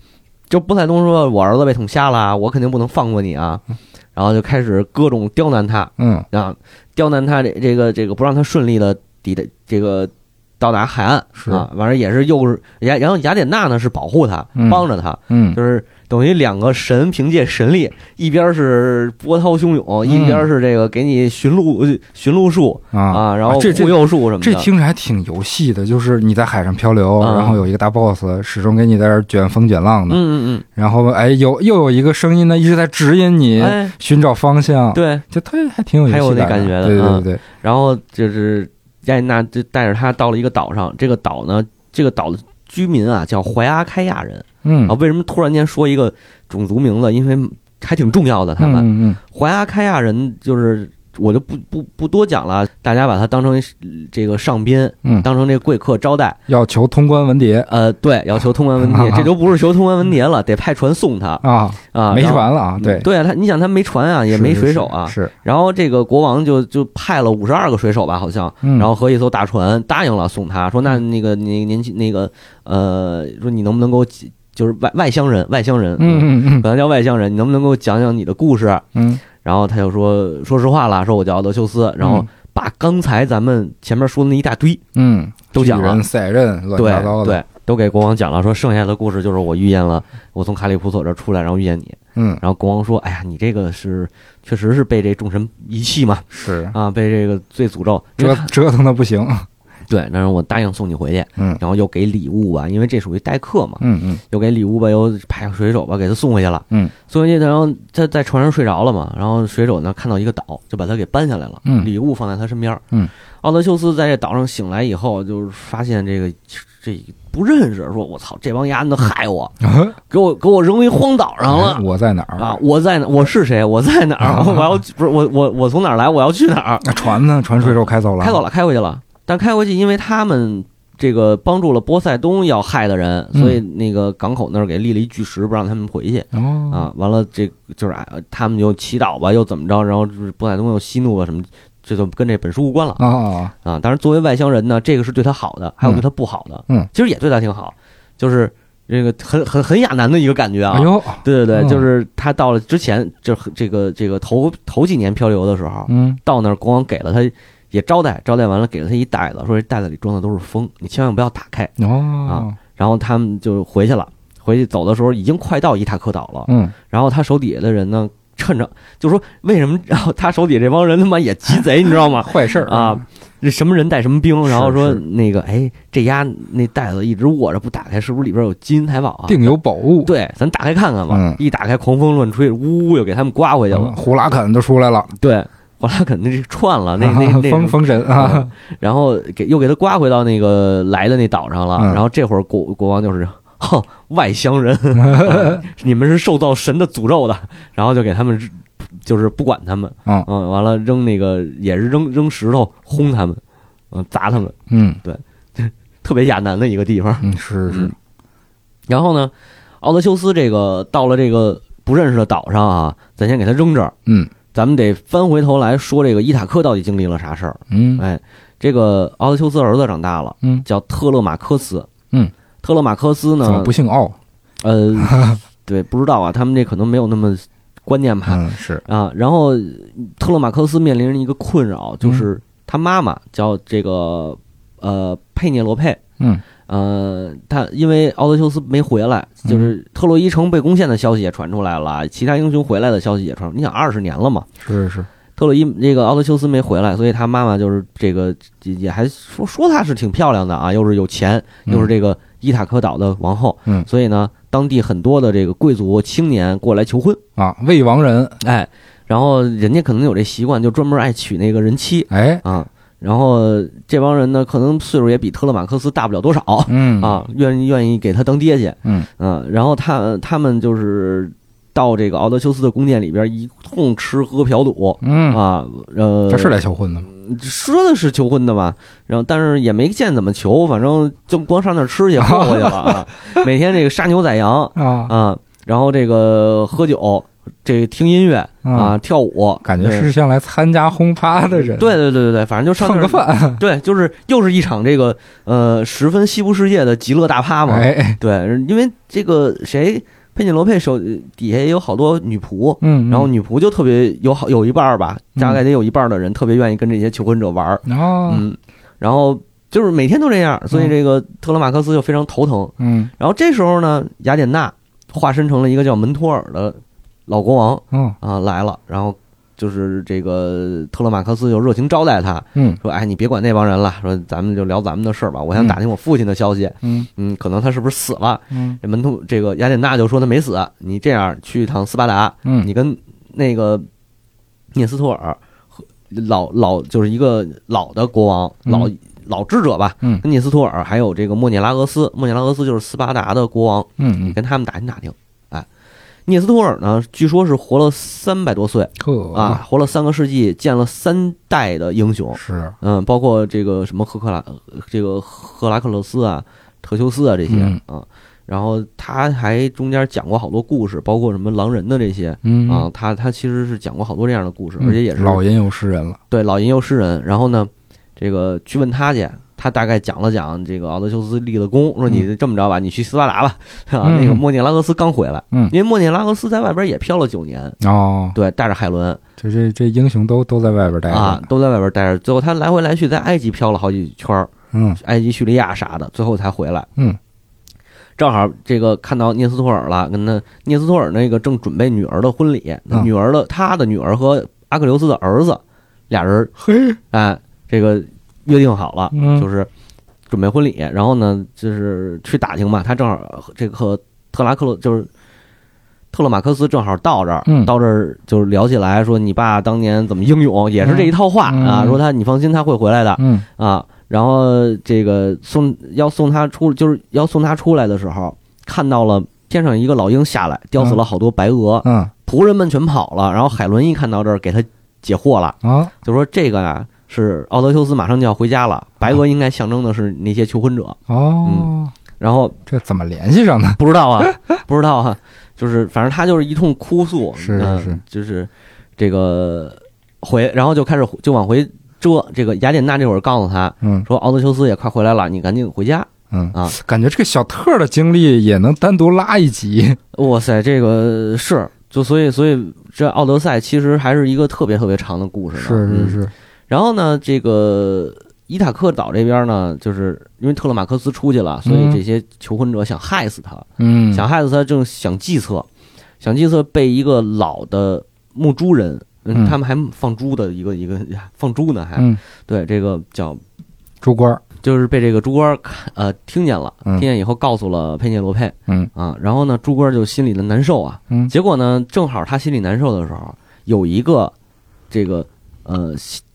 就波塞冬说：“我儿子被捅瞎了，我肯定不能放过你啊。”然后就开始各种刁难他，嗯。啊，刁难他这这个这个不让他顺利的抵达这个到达海岸是啊，完了也是又是雅，然后雅典娜呢是保护他，嗯帮着他，嗯就是等于两个神凭借神力，一边是波涛汹涌，一边是这个给你寻路寻路术啊啊，然后护佑术什么的。这听着还挺游戏的，就是你在海上漂流，嗯然后有一个大 boss 始终给你在这卷风卷浪的，嗯嗯嗯然后哎有又有一个声音呢一直在指引嗯，你哎，寻找方向，对，就特别还挺有意思还有那感感觉的对对对，然后就是雅典娜就带着他到了一个岛上，这个岛呢，这个岛的居民啊叫怀阿开亚人嗯啊。为什么突然间说一个种族名字？因为还挺重要的，他们嗯嗯怀阿开亚人就是我就不不不多讲了，大家把他当成呃这个上宾，嗯，当成这个贵客招待。要求通关文牒呃，对，要求通关文牒，这都不是求通关文牒了，得派船送他啊，啊，没船了啊，对，对啊，他你想他没船啊，也没水手啊，是，然后这个国王就就派了五十二个水手吧，好像，嗯，然后和一艘大船答应了送他，说那那个您您那个呃，说你能不能给我就是外外乡人，外乡人，嗯嗯嗯可能叫外乡人，你能不能给我讲讲你的故事？嗯然后他就说说实话了，说我叫奥德修斯，然后把刚才咱们前面说的那一大堆嗯，都讲了。巨人、赛壬，乱七对八糟的，对，都给国王讲了，说剩下的故事就是我遇见了，我从卡里普索这儿出来，然后遇见你。嗯，然后国王说：“哎呀，你这个是确实是被这众神遗弃嘛，是。啊，被这个罪诅咒。折折腾的不行，对，然后我答应送你回去，嗯然后又给礼物吧，因为这属于待客嘛，嗯嗯又给礼物吧，又派个水手吧，给他送回去了。嗯，送回去，然后他在船上睡着了嘛，然后水手呢看到一个岛，就把他给搬下来了，嗯礼物放在他身边。嗯，奥德修斯在这岛上醒来以后，就是发现这个这不认识，说我操，这帮丫的害我，给我给我扔一荒岛上了。哎 我在哪儿啊！？我在哪？我是谁？我在哪儿？我要不是我我我从哪儿来？我要去哪儿？那船呢？船水手开走了，开走了，开回去了。但开回去，因为他们这个帮助了波塞冬要害的人，嗯所以那个港口那儿给立了一巨石，不让他们回去哦，啊。完了，这就是哎他们就祈祷吧，又怎么着？然后就是波塞冬又息怒了什么，这就跟这本书无关了啊，啊。当然，作为外乡人呢，这个是对他好的，还有对他不好的。嗯，其实也对他挺好，就是这个很很很亚男的一个感觉啊。哎呦，对对对，嗯就是他到了之前，就这个这个头头几年漂流的时候，嗯到那儿国王给了他也招待，招待完了给了他一袋子，说这袋子里装的都是风，你千万不要打开。哦，然后他们就回去了，回去走的时候已经快到伊塔克岛了，嗯然后他手底下的人呢，趁着就说为什么，然后他手底下这帮人他妈也鸡贼，你知道吗？坏事儿啊，这什么人带什么兵，然后说那个哎，这丫那袋子一直握着不打开，是不是里边有金银财宝啊？定有宝物，对，咱打开看看吧。嗯一打开，狂风乱吹，呜呜又给他们刮回去了。嗯呼啦肯都出来了，对，后来肯定是串了，那 那那封封神啊，然后给又给他刮回到那个来的那岛上了。嗯然后这会儿国国王就是，哼，外乡人，啊 你们是受到神的诅咒的。然后就给他们就是不管他们，嗯嗯，完了扔那个也是扔扔石头轰他们，嗯，砸他们，嗯对 特别亚南的一个地方。嗯，是是嗯，然后呢，奥德修斯这个到了这个不认识的岛上啊，咱先给他扔这儿。嗯咱们得翻回头来说，这个伊塔克到底经历了啥事儿？嗯哎，这个奥德修斯儿子长大了，嗯，叫特勒马科斯。嗯，特勒马科斯怎么呢不？姓奥？呃，对，不知道啊，他们这可能没有那么观念吧。嗯，是，啊，然后特勒马科斯面临着一个困扰，就是他妈妈叫这个呃佩涅罗佩。嗯呃，他因为奥德修斯没回来，就是特洛伊城被攻陷的消息也传出来了，其他英雄回来的消息也传出。你想二十年了嘛，是是。是，特洛伊这个奥德修斯没回来，所以他妈妈就是这个也也还说说她是挺漂亮的啊，又是有钱，又是这个伊塔科岛的王后，嗯。所以呢，当地很多的这个贵族青年过来求婚，啊，未亡人，哎，然后人家可能有这习惯，就专门爱娶那个人妻。哎，啊。然后这帮人呢，可能岁数也比特勒马克斯大不了多少嗯。啊，愿意愿意给他当爹去，嗯。嗯，然后他他们就是到这个奥德修斯的宫殿里边一通吃喝嫖赌嗯，啊，呃，他是来求婚的吗？说的是求婚的吧，然后但是也没见怎么求，反正就光上那儿吃去 过过去了啊，每天这个杀牛宰羊啊，啊，然后这个喝酒，这个听音乐啊，跳舞，感觉是像来参加轰趴的人，对对对对对，反正就上蹭个，饭，对，就是又是一场这个呃十分西部世界的极乐大趴嘛，哎，对，因为这个谁佩涅罗佩手底下也有好多女仆，嗯，然后女仆就特别有好有一半儿吧，大概得有一半儿的人特别愿意跟这些求婚者玩嗯，然后就是每天都这样，所以这个特勒马克斯就非常头疼。嗯。然后这时候呢，雅典娜化身成了一个叫门托尔的老国王嗯。啊来了，然后就是这个特勒马克斯就热情招待他，嗯。说：“哎，你别管那帮人了，说咱们就聊咱们的事儿吧。我想打听我父亲的消息，嗯。嗯，可能他是不是死了？嗯。这门徒这个雅典娜就说他没死，你这样去一趟斯巴达，嗯，你跟那个涅斯托尔和老老就是一个老的国王，嗯。老老智者吧，嗯。跟涅斯托尔还有这个莫涅拉俄斯，莫涅拉俄斯就是斯巴达的国王，嗯嗯。跟他们打听打听。哎，涅斯托尔呢，据说是活了三百多岁啊，，活了三个世纪，见了三代的英雄，是，嗯，包括这个什么赫克拉，这个赫拉克勒斯啊、特修斯啊这些嗯啊。然后他还中间讲过好多故事，包括什么狼人的这些嗯啊，他他其实是讲过好多这样的故事，嗯而且也是老吟游诗人了，对老吟游诗人。然后呢，这个去问他去，他大概讲了讲这个奥德修斯立的功，说你这么着吧，你去斯巴达吧，啊，嗯那个莫涅拉俄斯刚回来，嗯。因为莫涅拉俄斯在外边也漂了九年，哦，对，带着海伦。这这这英雄都都在外边待着，，啊都在外边待着，最后他来回来去在埃及漂了好几圈儿，嗯。埃及、叙利亚啥的，最后才回来。嗯，正好这个看到涅斯托尔了，跟他涅斯托尔那个正准备女儿的婚礼，嗯。女儿的他的女儿和阿克琉斯的儿子俩人嘿，哎，这个约定好了，嗯就是准备婚礼，然后呢，就是去打听嘛，他正好这个和特拉克洛就是。特勒马克斯正好到这儿，嗯到这儿就是聊起来，说你爸当年怎么英勇，也是这一套话、嗯啊。说他，你放心，他会回来的。嗯啊，然后这个送要送他出，就是要送他出来的时候，看到了天上一个老鹰下来，叼死了好多白鹅，嗯仆人们全跑了。然后海伦一看到这儿，给他解惑了，啊，就说这个呀是奥德修斯马上就要回家了，白鹅应该象征的是那些求婚者。哦，然后这怎么联系上的？不知道啊，不知道啊，就是反正他就是一通哭诉，是是就是这个回，然后就开始就往回折。这个雅典娜这会儿告诉他嗯说，奥德修斯也快回来了，你赶紧回家。嗯啊，感觉这个小特的经历也能单独拉一集，哇塞，这个是就所以所以这奥德赛其实还是一个特别特别长的故事是。是是嗯。是，然后呢，这个伊塔克岛这边呢，就是因为特勒马克斯出去了，所以嗯。这些求婚者想害死他，嗯，想害死他，正想计策，想计策被一个老的牧猪人。嗯他们还放猪的一个一个放猪呢，还、嗯，对这个叫猪官儿，就是被这个猪官儿看呃听见了，嗯。听见以后告诉了佩涅罗佩。嗯。啊，然后呢猪官儿就心里的难受啊，嗯结果呢正好他心里难受的时候，有一个这个呃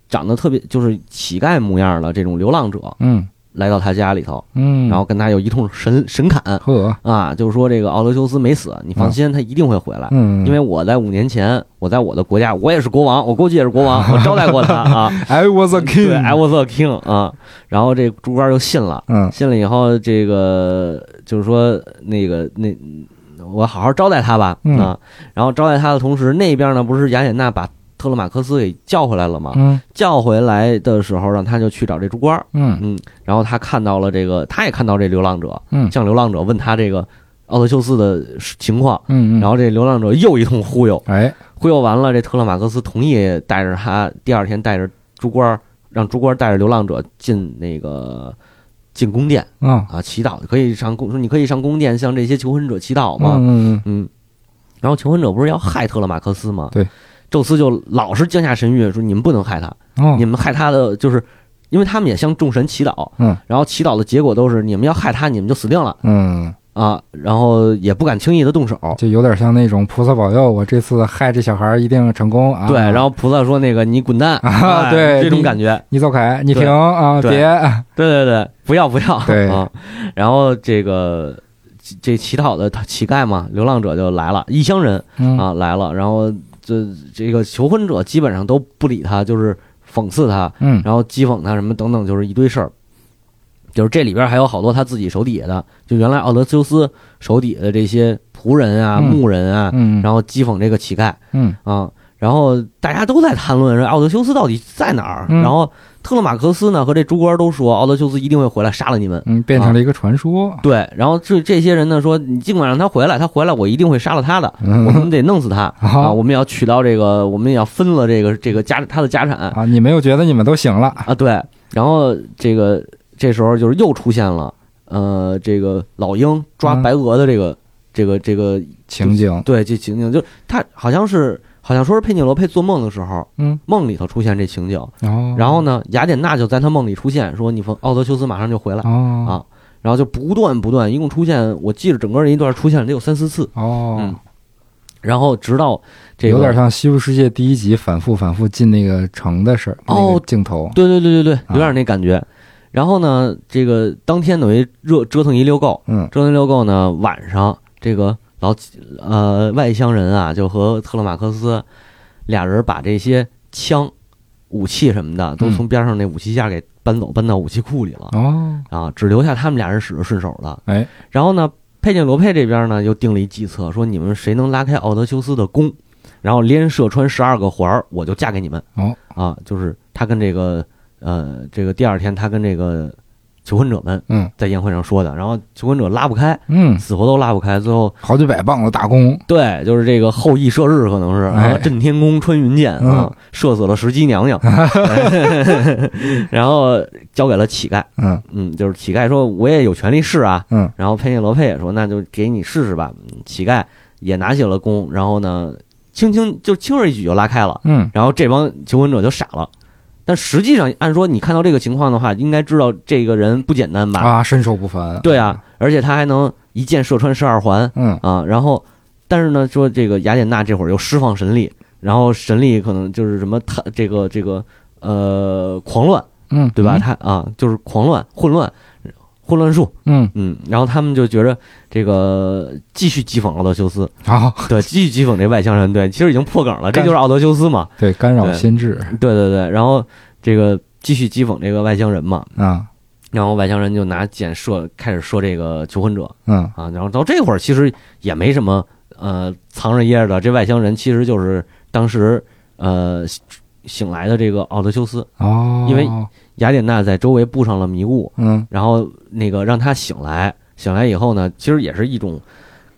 长得特别就是乞丐模样的这种流浪者嗯来到他家里头，嗯，然后跟他有一通神神侃呵，啊，就是说这个奥德修斯没死，你放心，他一定会回来。嗯，因为我在五年前，我在我的国家，我也是国王，我过去也是国王，我招待过他 啊。I was a king，，I was a king 啊。然后这猪官就信了，嗯信了以后，这个就是说那个那我好好招待他吧嗯啊。然后招待他的同时，那边呢不是雅典娜把特勒马克斯给叫回来了嘛？嗯。叫回来的时候，让他就去找这猪官儿。嗯。嗯，然后他看到了这个，他也看到这流浪者，嗯。向流浪者问他这个奥德修斯的情况，嗯，然后这流浪者又一通忽悠，哎，忽悠完了，这特勒马克斯同意带着他，第二天带着猪官儿，让猪官儿带着流浪者进那个进宫殿。啊，啊，祈祷，可以上宫，说你可以上宫殿向这些求婚者祈祷嘛？嗯嗯，然后求婚者不是要害特勒马克斯吗？对，宙斯就老是降下神谕说你们不能害他，嗯，你们害他的就是。因为他们也向众神祈祷，嗯，然后祈祷的结果都是你们要害他，你们就死定了。嗯，啊，然后也不敢轻易的动手，就有点像那种菩萨保佑，我这次害这小孩儿一定成功啊。对，然后菩萨说那个你滚蛋，啊哎对这种感觉，你走开，你停啊，对。别，对对对，不要不要，对。啊，然后这个这乞讨的乞丐嘛，流浪者就来了，异乡人嗯。啊来了，然后这这个求婚者基本上都不理他，就是讽刺他，嗯。然后讥讽他什么等等，就是一堆事儿。就是这里边还有好多他自己手底下的，就原来奥德修斯手底下的这些仆人啊、嗯。牧人啊，嗯，然后讥讽这个乞丐嗯。啊，然后大家都在谈论说奥德修斯到底在哪儿，嗯然后特勒马克斯呢和这猪官都说奥德修斯一定会回来杀了你们。嗯，变成了一个传说。对，然后这这些人呢说，你尽管让他回来，他回来我一定会杀了他的，嗯我们得弄死他啊！我们也要取到这个，我们也要分了这个这个家他的家产啊，你们又觉得你们都行了？啊。对，然后这个这时候就是又出现了，呃，这个老鹰抓嗯白鹅的这个、这个这个情景，对这情景，就他好像是好像说是佩涅罗佩做梦的时候，嗯，梦里头出现这情景，哦，然后呢，雅典娜就在他梦里出现，说你奥德修斯马上就回来。哦。啊然后就不断不断，一共出现，我记得整个这一段出现了得有三四次，哦。嗯，然后直到这个有点像《西部世界》第一集反复反复进那个城的事儿，那哦个镜头，对对对对对，有点那感觉。然后呢，这个当天等于热折腾一溜够，嗯。折腾一溜够呢，晚上这个老呃外乡人啊，就和特勒马克思俩人把这些枪、武器什么的都嗯从边上那武器架给搬走，搬到武器库里了哦，啊，只留下他们俩人使着顺手了。哎，然后呢，佩内罗佩这边呢又定了一计策，说你们谁能拉开奥德修斯的弓，然后连射穿十二个环儿，我就嫁给你们。哦，啊，就是他跟这个呃，这个第二天他跟这个求婚者们嗯。在宴会上说的，然后求婚者拉不开，嗯，死活都拉不开，最后好几百磅的大弓，对，就是这个后羿射日可能是啊哎，震天弓穿云箭啊，射死了石矶娘娘，然后交给了乞丐，嗯。嗯，就是乞丐说我也有权利试啊，嗯。然后佩内罗佩也说那就给你试试吧，嗯乞丐也拿起了弓，然后呢，轻轻就轻而易举就拉开了。嗯。然后这帮求婚者就傻了。但实际上，按说你看到这个情况的话，应该知道这个人不简单吧？啊，身手不凡，对啊，而且他还能一箭射穿十二环嗯啊。然后，但是呢，说这个雅典娜这会儿又释放神力，然后神力可能就是什么他这个这个呃狂乱，嗯，对吧？他啊就是狂乱、混乱、混乱术，嗯，嗯。然后他们就觉着这个继续讥讽奥德修斯，啊，对，继续讥讽这外乡人，对，其实已经破梗了，这就是奥德修斯嘛。对，干扰心智对对对，然后这个继续讥讽这个外乡人嘛，啊，然后外乡人就拿箭射，开始说这个求婚者。嗯。啊，然后到这会儿其实也没什么呃藏着掖着的，这外乡人其实就是当时呃醒来的这个奥德修斯，哦，因为雅典娜在周围布上了迷雾，嗯然后那个让他醒来，醒来以后呢，其实也是一种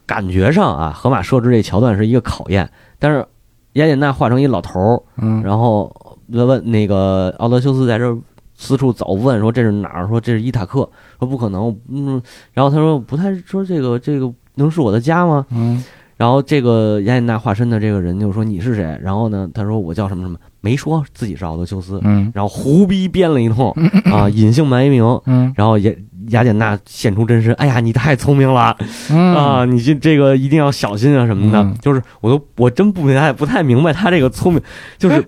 感觉上啊，荷马设置这桥段是一个考验，但是雅典娜化成一老头儿，嗯然后问问那个奥德修斯在这儿四处找问，说这是哪儿？说这是伊塔克，说不可能，嗯，然后他说不太说这个这个能是我的家吗？嗯然后这个雅典娜化身的这个人就说你是谁？然后呢，他说我叫什么什么，没说自己是奥德修斯，嗯然后胡逼编了一通啊，隐姓埋名。嗯然后雅雅典娜现出真身，哎呀，你太聪明了嗯啊！你这这个一定要小心啊什么的。嗯就是我都我真不明白不太明白他这个聪明，就是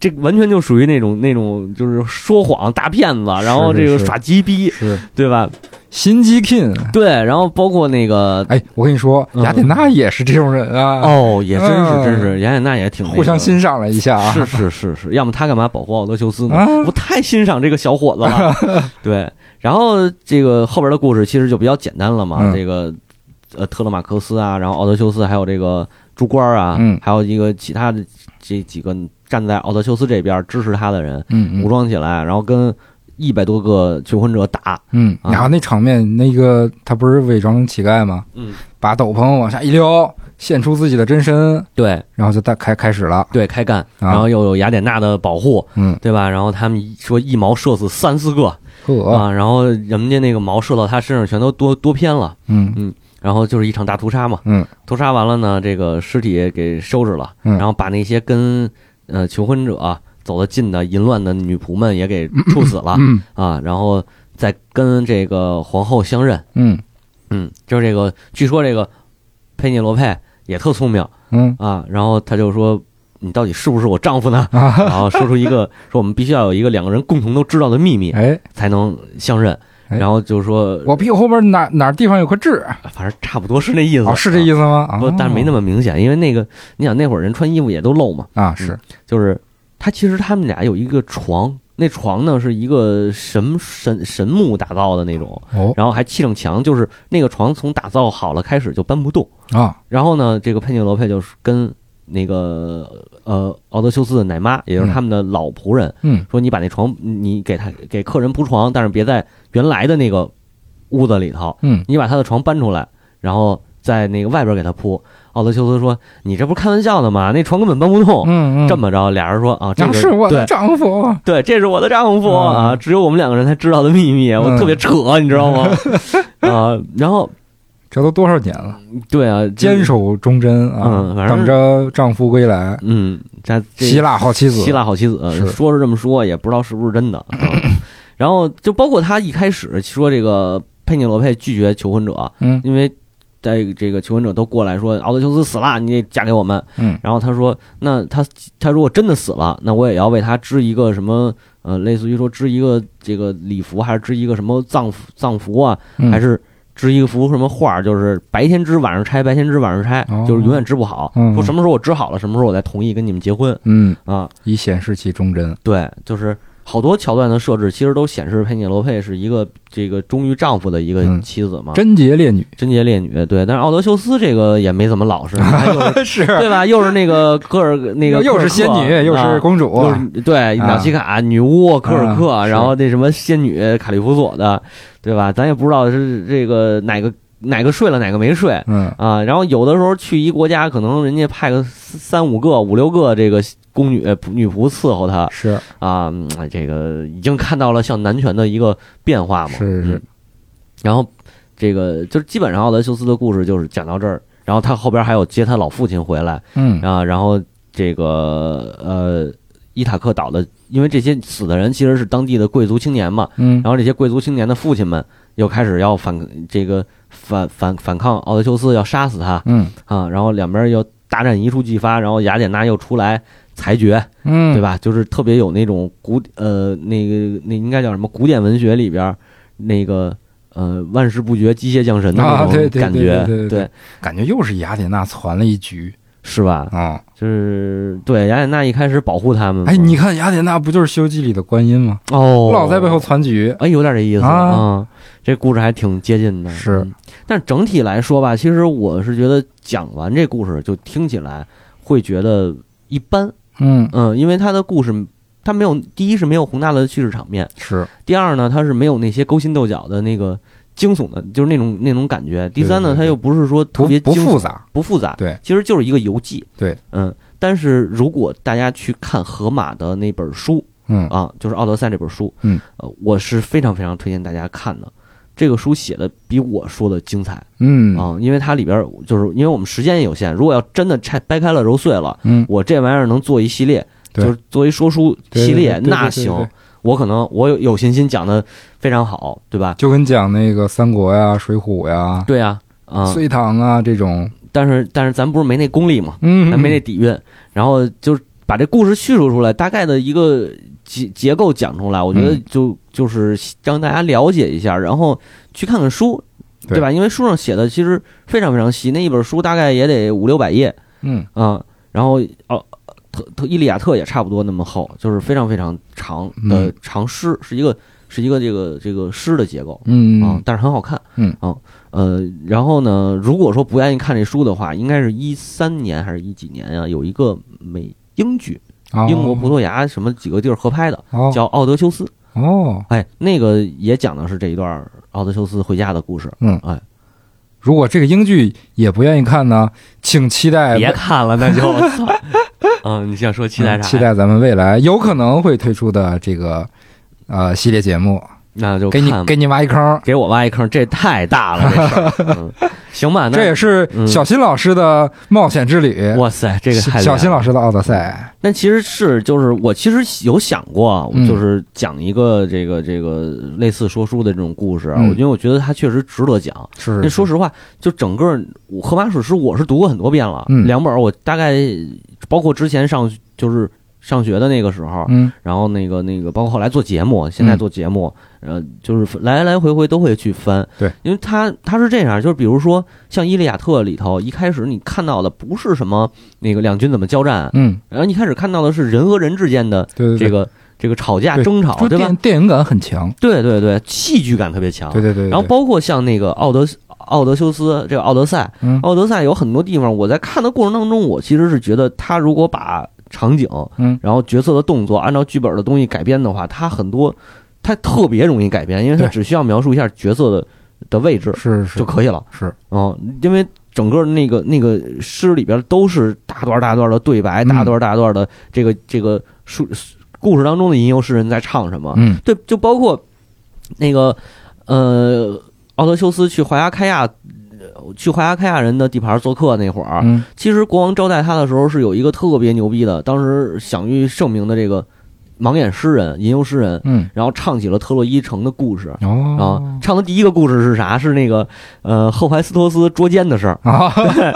这完全就属于那种那种就是说谎大骗子，然后这个耍鸡逼，是对吧？心机 king。对，然后包括那个哎，我跟你说，嗯雅典娜也是这种人啊，哦，也真是嗯真是雅典娜也挺那个互相欣赏了一下啊。是是是是，要么他干嘛保护奥德修斯呢？啊我太欣赏这个小伙子了。对，然后这个后边的故事其实就比较简单了嘛。嗯这个呃特勒马克斯啊，然后奥德修斯，还有这个朱官啊，嗯还有一个其他的这几个站在奥德修斯这边支持他的人，嗯武装起来，然后跟一百多个求婚者打。嗯，啊。然后那场面，那个他不是伪装成乞丐吗？嗯，把斗篷往下一撩，现出自己的真身，对。然后就大开开始了。对，开干，啊。然后又有雅典娜的保护，嗯，对吧？然后他们说一矛射死三四个。呵，啊，然后人家那个矛射到他身上全都多多偏了。嗯。嗯。然后就是一场大屠杀嘛。嗯。屠杀完了呢，这个尸体给收拾了，嗯。然后把那些跟呃求婚者走得近的淫乱的女仆们也给处死了嗯啊，然后再跟这个皇后相认。嗯嗯，就是这个，据说这个佩涅罗佩也特聪明嗯啊，然后他就说。你到底是不是我丈夫呢？啊，然后说出一个说我们必须要有一个两个人共同都知道的秘密哎，才能相认，哎然后就是说我屁股后边哪哪地方有颗痣？反正差不多是那意思，哦，是这意思吗？啊不，但是没那么明显，因为那个你想那会儿人穿衣服也都露嘛，啊，是就是他其实他们俩有一个床，那床呢是一个神神神木打造的那种，哦。然后还砌上墙，就是那个床从打造好了开始就搬不动。啊，然后呢，这个佩内罗佩就是跟那个呃奥德修斯的奶妈，也就是他们的老仆人，嗯。说你把那床你给他给客人铺床，但是别在原来的那个屋子里头，嗯。你把他的床搬出来，然后在那个外边给他铺。奥德修斯说：“你这不是开玩笑的吗？那床根本搬不动。嗯嗯，这么着，俩人说：“啊，这个是我的丈夫。对，这是我的丈夫嗯啊，只有我们两个人才知道的秘密，我嗯特别扯，你知道吗？啊，然后这都多少年了？对啊，坚守忠贞啊，嗯反正等着丈夫归来。嗯，这这希腊好妻子，希腊好妻子，说是这么说，也不知道是不是真的。啊然后就包括他一开始说这个佩涅罗佩拒绝求婚者，嗯因为在这个求婚者都过来说奥德修斯死了，你得嫁给我们。嗯然后他说，那他他如果真的死了，那我也要为他织一个什么呃，类似于说织一个这个礼服，还是织一个什么葬服葬服啊，嗯还是织一幅什么画儿，就是白天织晚上拆，白天织晚上拆，哦就是永远织不好。嗯说什么时候我织好了，什么时候我再同意跟你们结婚嗯，啊？以显示其忠贞。对，就是好多桥段的设置，其实都显示佩涅罗佩是一个这个忠于丈夫的一个嗯妻子嘛，贞洁烈女贞洁烈女。对，但是奥德修斯这个也没怎么老实，是 是对吧？又是那个科尔那个又是仙女，又是公主，对啊瑙西卡女巫科尔克，啊然后那什么仙女卡利夫索的，对吧？咱也不知道是这个哪个哪个睡了，哪个没睡。嗯啊，然后有的时候去一国家，可能人家派个三三五个、五六个这个宫女女仆伺候他是啊，嗯这个已经看到了像男权的一个变化嘛。是是嗯然后这个就是基本上奥德修斯的故事就是讲到这儿，然后他后边还有接他老父亲回来，嗯啊，然后这个呃，伊塔克岛的，因为这些死的人其实是当地的贵族青年嘛，嗯然后这些贵族青年的父亲们又开始要反这个反反反抗奥德修斯，要杀死他嗯啊，然后两边又大战一触即发，然后雅典娜又出来裁决，嗯，对？吧？就是特别有那种古呃那个那应该叫什么古典文学里边那个。呃，万事不绝，机械降神的啊那对对对种感觉，对对对感觉又是雅典娜攒了一局是吧？啊！就是对雅典娜一开始保护他们嘛，哎，你看雅典娜不就是《西游记》里的观音吗？哦，老在背后攒局。哎，有点这意思啊嗯这故事还挺接近的。是嗯但整体来说吧，其实我是觉得讲完这故事就听起来会觉得一般。嗯，嗯，因为他的故事他没有，第一是没有宏大的叙事场面，是第二呢，他是没有那些勾心斗角的那个惊悚的，就是那种那种感觉。第三呢，它又不是说特别不别复杂。不复杂，对，其实就是一个游记。对，嗯，但是如果大家去看河马的那本书，嗯。啊，就是《奥德赛》这本书，嗯，呃，我是非常非常推荐大家看的。这个书写的比我说的精彩。嗯。啊，因为它里边就是因为我们时间也有限，如果要真的拆掰开了揉碎了，嗯，我这玩意儿能做一系列，就是作为说书系列，那行我可能我有有信心讲的非常好，对吧？就跟讲那个三国呀、水浒呀、对呀，啊，隋唐啊这种，但是但是咱不是没那功力嘛，嗯，咱没那底蕴，然后就是把这故事叙述出来，大概的一个结结构讲出来，我觉得嗯就就是让大家了解一下，然后去看看书，对对吧？因为书上写的其实非常非常细，那一本书大概也得五六百页嗯啊、然后哦。特特《伊利亚特》也差不多那么厚，就是非常非常长的嗯长诗，是一个是一个这个这个诗的结构嗯啊、嗯但是很好看，嗯啊呃，然后呢，如果说不愿意看这书的话，应该是一三年还是一几年啊、有一个美英剧，哦英国葡萄牙什么几个地儿合拍的，哦叫《奥德修斯》。哦，哎，那个也讲的是这一段奥德修斯回家的故事。嗯哎，如果这个英剧也不愿意看呢，请期待别看了，那就操。嗯，你想说期待啥？嗯期，待咱们未来有可能会推出的这个呃系列节目，那就给你给你挖一坑。给我挖一坑，这太大了，这事儿。嗯，行吧，那这也是嗯小新老师的冒险之旅。哇塞，这个太小新老师的奥德赛，那其实是就是我其实有想过，嗯就是讲一个这个这个类似说书的这种故事啊，嗯我因为我觉得它确实值得讲。是那说实话，就整个《荷马史诗》我是读过很多遍了，嗯两本我大概包括之前上就是上学的那个时候，嗯然后那个那个包括后来做节目，现在做节目，呃，就是来来回回都会去翻。对，因为它它是这样，就是比如说像《伊利亚特》里头，一开始你看到的不是什么那个两军怎么交战，嗯，然后一开始看到的是人和人之间的对对对，这个这个吵架争吵，就对吧电？电影感很强。对对对，戏剧感特别强。对对对，对然后包括像那个奥德奥德修斯这个奥德赛，嗯奥德赛有很多地方，我在看的过程当中，我其实是觉得他如果把场景，嗯然后角色的动作按照剧本的东西改编的话，他很多他特别容易改编，因为他只需要描述一下角色的的位置是是。就可以了。是，嗯，因为整个那个那个诗里边都是大段大段的对白，嗯。大段大段的这个这个书故事当中的吟游诗人在唱什么，嗯。对，就包括那个呃，奥德修斯去怀亚开亚，呃去怀亚开亚人的地盘做客那会儿，嗯。其实国王招待他的时候是有一个特别牛逼的，当时享誉盛名的这个盲眼诗人、吟游诗人，嗯然后唱起了特洛伊城的故事。啊哦，唱的第一个故事是啥？是那个呃赫淮斯托斯捉奸的事儿。啊，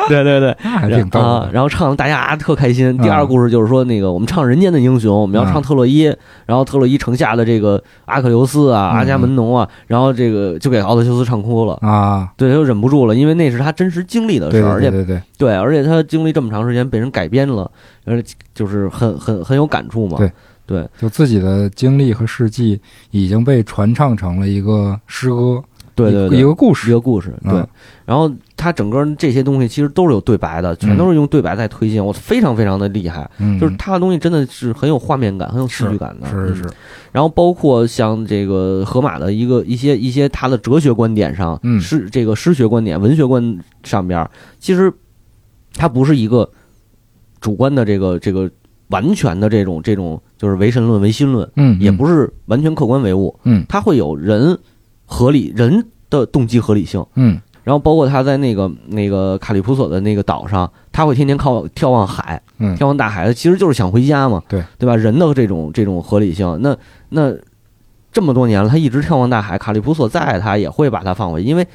对 对对，那还挺逗啊，的。然后唱的大家特开心。嗯第二个故事就是说，那个我们唱人间的英雄，我们要唱特洛伊，然后特洛伊城下的这个阿克琉斯啊、嗯阿伽门农啊，然后这个就给奥德修斯唱哭了。啊，对，他就忍不住了，因为那是他真实经历的事儿，而且对对对对，对，而且他经历这么长时间被人改编了，而且就是很很很有感触嘛。对对就自己的经历和事迹已经被传唱成了一个诗歌，对对对，一个故事。一个故事。对嗯，然后他整个这些东西其实都是有对白的，全都是用对白在推进，我非常非常的厉害。嗯，就是他的东西真的是很有画面感，很有戏剧感的。嗯是是是，然后包括像这个河马的一个一些一些他的哲学观点上，嗯诗这个诗学观点、文学观上边，其实他不是一个主观的这个这个完全的这种这种就是唯神论、唯心论，嗯，也不是完全客观唯物，嗯。它会有人合理人的动机合理性。嗯。然后包括他在那个那个卡利普索的那个岛上，他会天天靠眺望海，嗯。眺望大海，其实就是想回家嘛，对。对吧？人的这种这种合理性，那那这么多年了，他一直眺望大海，卡利普索再爱他也会把他放回去，因为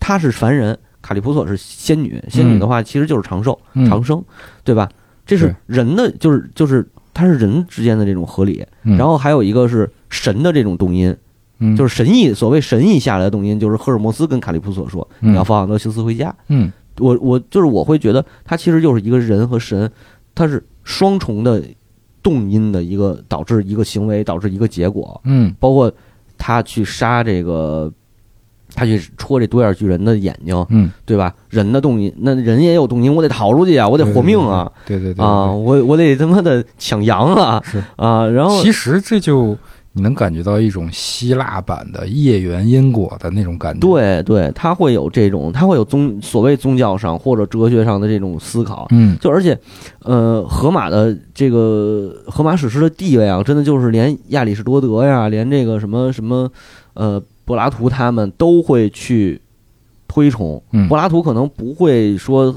他是凡人，卡利普索是仙女，仙女的话其实就是长寿、嗯。长生，对吧？这是人的，就是就是它是人之间的这种合理，嗯，然后还有一个是神的这种动因，嗯。就是神意，所谓神意下来的动因，就是赫尔墨斯跟卡利普索说，嗯。你要放奥德修斯回家。嗯。我我就是我会觉得他其实就是一个人和神，他是双重的动因的一个导致一个行为导致一个结果，嗯。包括他去杀这个，他去戳这独眼巨人的眼睛，嗯，对吧？人的动因，那人也有动因，我得逃出去啊，我得活命啊，对对对啊，，我我得他妈的抢羊啊。是。啊，然后其实这就你能感觉到一种希腊版的业缘因果的那种感觉。，对对，他会有这种，他会有宗所谓宗教上或者哲学上的这种思考，嗯。就而且，呃，荷马的这个荷马史诗的地位啊，真的就是连亚里士多德呀，连这个什么什么，呃，柏拉图他们都会去推崇。嗯柏拉图可能不会说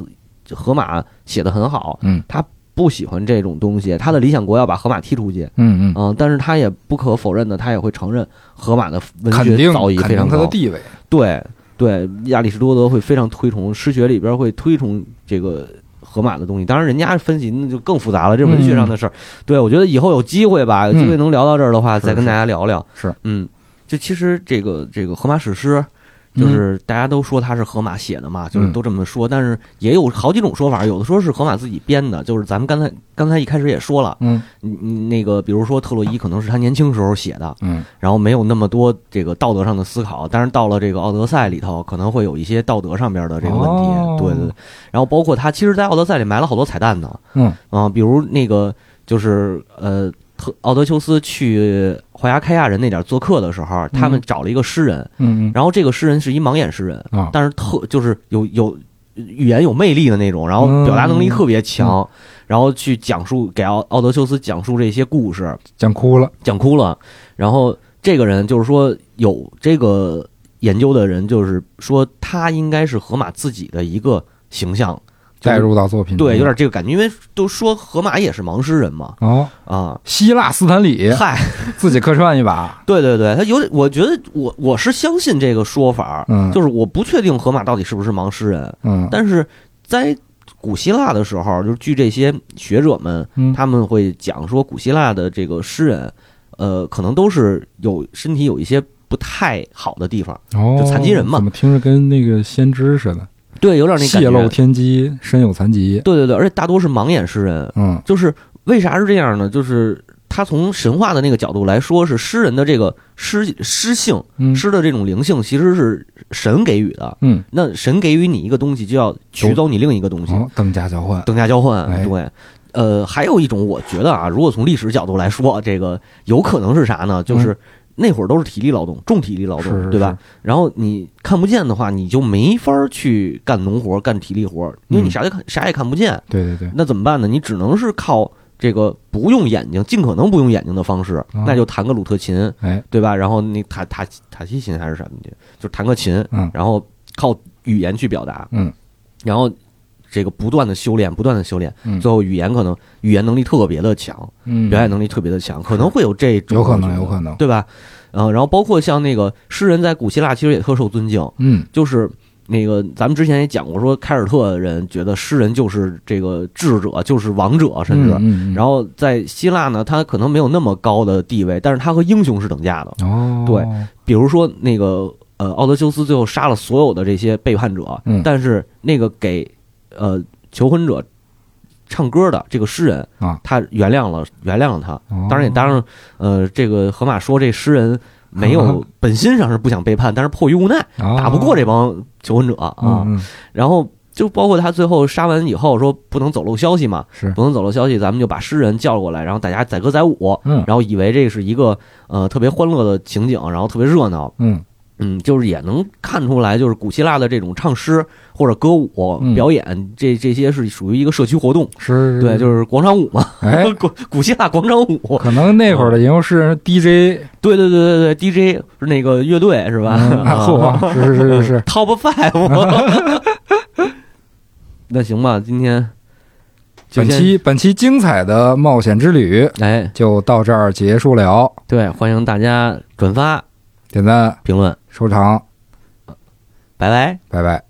荷马写的很好，嗯他不喜欢这种东西，他的理想国要把荷马踢出去。嗯嗯，嗯，但是他也不可否认的，他也会承认荷马的文学造诣非常高他的。地位。对对，亚里士多德会非常推崇诗学里边会推崇这个河马的东西。当然，人家分析那就更复杂了，这是文学上的事儿。对我觉得以后有机会吧，有机会能聊到这儿的话，嗯再跟大家聊聊。是，嗯，就其实这个这个荷马史诗。就是大家都说他是荷马写的嘛，就是嗯都这么说，但是也有好几种说法，有的说是荷马自己编的，就是咱们刚才刚才一开始也说了，嗯那个比如说特洛伊可能是他年轻时候写的，嗯然后没有那么多这个道德上的思考，但是到了这个奥德赛里头，可能会有一些道德上边的这个问题。哦对对对，然后包括他其实，在奥德赛里埋了好多彩蛋呢，嗯啊、比如那个就是呃，特奥德修斯去怀亚开亚人那点儿做客的时候，他们找了一个诗人，嗯然后这个诗人是一盲眼诗人，但是特就是有有语言有魅力的那种，然后表达能力特别强，然后去讲述给奥奥德修斯讲述这些故事，讲哭了。讲哭了。然后这个人就是说有这个研究的人，就是说他应该是荷马自己的一个形象，就是带入到作品中对，有点这个感觉，因为都说荷马也是盲诗人嘛，哦，啊，希腊斯坦李嗨，自己客串一把，对对对，他有点，我觉得我我是相信这个说法，嗯，就是我不确定荷马到底是不是盲诗人，嗯，但是在古希腊的时候，就是据这些学者们嗯他们会讲说，古希腊的这个诗人，呃，可能都是有身体有一些不太好的地方，哦，就残疾人嘛怎么听着跟那个先知似的？对，有点泄露。天机，身有残疾。对对对，而且大多是盲眼诗人，嗯就是为啥是这样呢？就是他从神话的那个角度来说，是诗人的这个诗诗性、嗯诗的这种灵性，其实是神给予的。嗯，那神给予你一个东西，就要取走你另一个东西。哦，等价交换。等价交换，哎对。呃，还有一种，我觉得啊，如果从历史角度来说，这个有可能是啥呢？就是那会儿都是体力劳动，重体力劳动，嗯是是对吧？然后你看不见的话，你就没法去干农活、干体力活，因为你嗯啥也看、啥也看不见。对对对，那怎么办呢？你只能是靠这个不用眼睛，尽可能不用眼睛的方式，啊。那就弹个鲁特琴，哎，对吧？然后那塔塔塔西琴还是什么？的，就弹个琴，嗯。然后靠语言去表达，嗯，然后这个不断的修炼，不断的修炼，嗯。最后语言可能语言能力特别的强，嗯，表演能力特别的强，可能会有这种，有可能，有可能，对吧？呃，然后包括像那个诗人在古希腊其实也特受尊敬，嗯。就是那个咱们之前也讲过，说凯尔特人觉得诗人就是这个智者，就是王者，甚至。嗯，嗯。然后在希腊呢，他可能没有那么高的地位，但是他和英雄是等价的。哦，对比如说那个呃，奥德修斯最后杀了所有的这些背叛者，嗯。但是那个给呃求婚者唱歌的这个诗人啊，他原谅了原谅了他。哦当然也当然，呃，这个河马说这诗人没有 本心上是不想背叛，但是迫于无奈打不过这帮求婚者啊。然后就包括他最后杀完以后说不能走漏消息嘛，是，不能走漏消息，咱们就把诗人叫过来，然后大家载歌载舞，嗯然后以为这是一个呃特别欢乐的情景，然后特别热闹。嗯嗯，就是也能看出来，就是古希腊的这种唱诗或者歌舞嗯表演，这这些是属于一个社区活动，是，对，就是广场舞嘛，哎，古古希腊广场舞，可能那会儿的吟游诗人 DJ 对对对对对，DJ 是那个乐队是吧？嗯啊嚯，是是是是，Top Five。那行吧，今天本期本期精彩的冒险之旅哎，就到这儿结束了，对，欢迎大家转发、点赞、评论，收藏，拜拜。拜拜。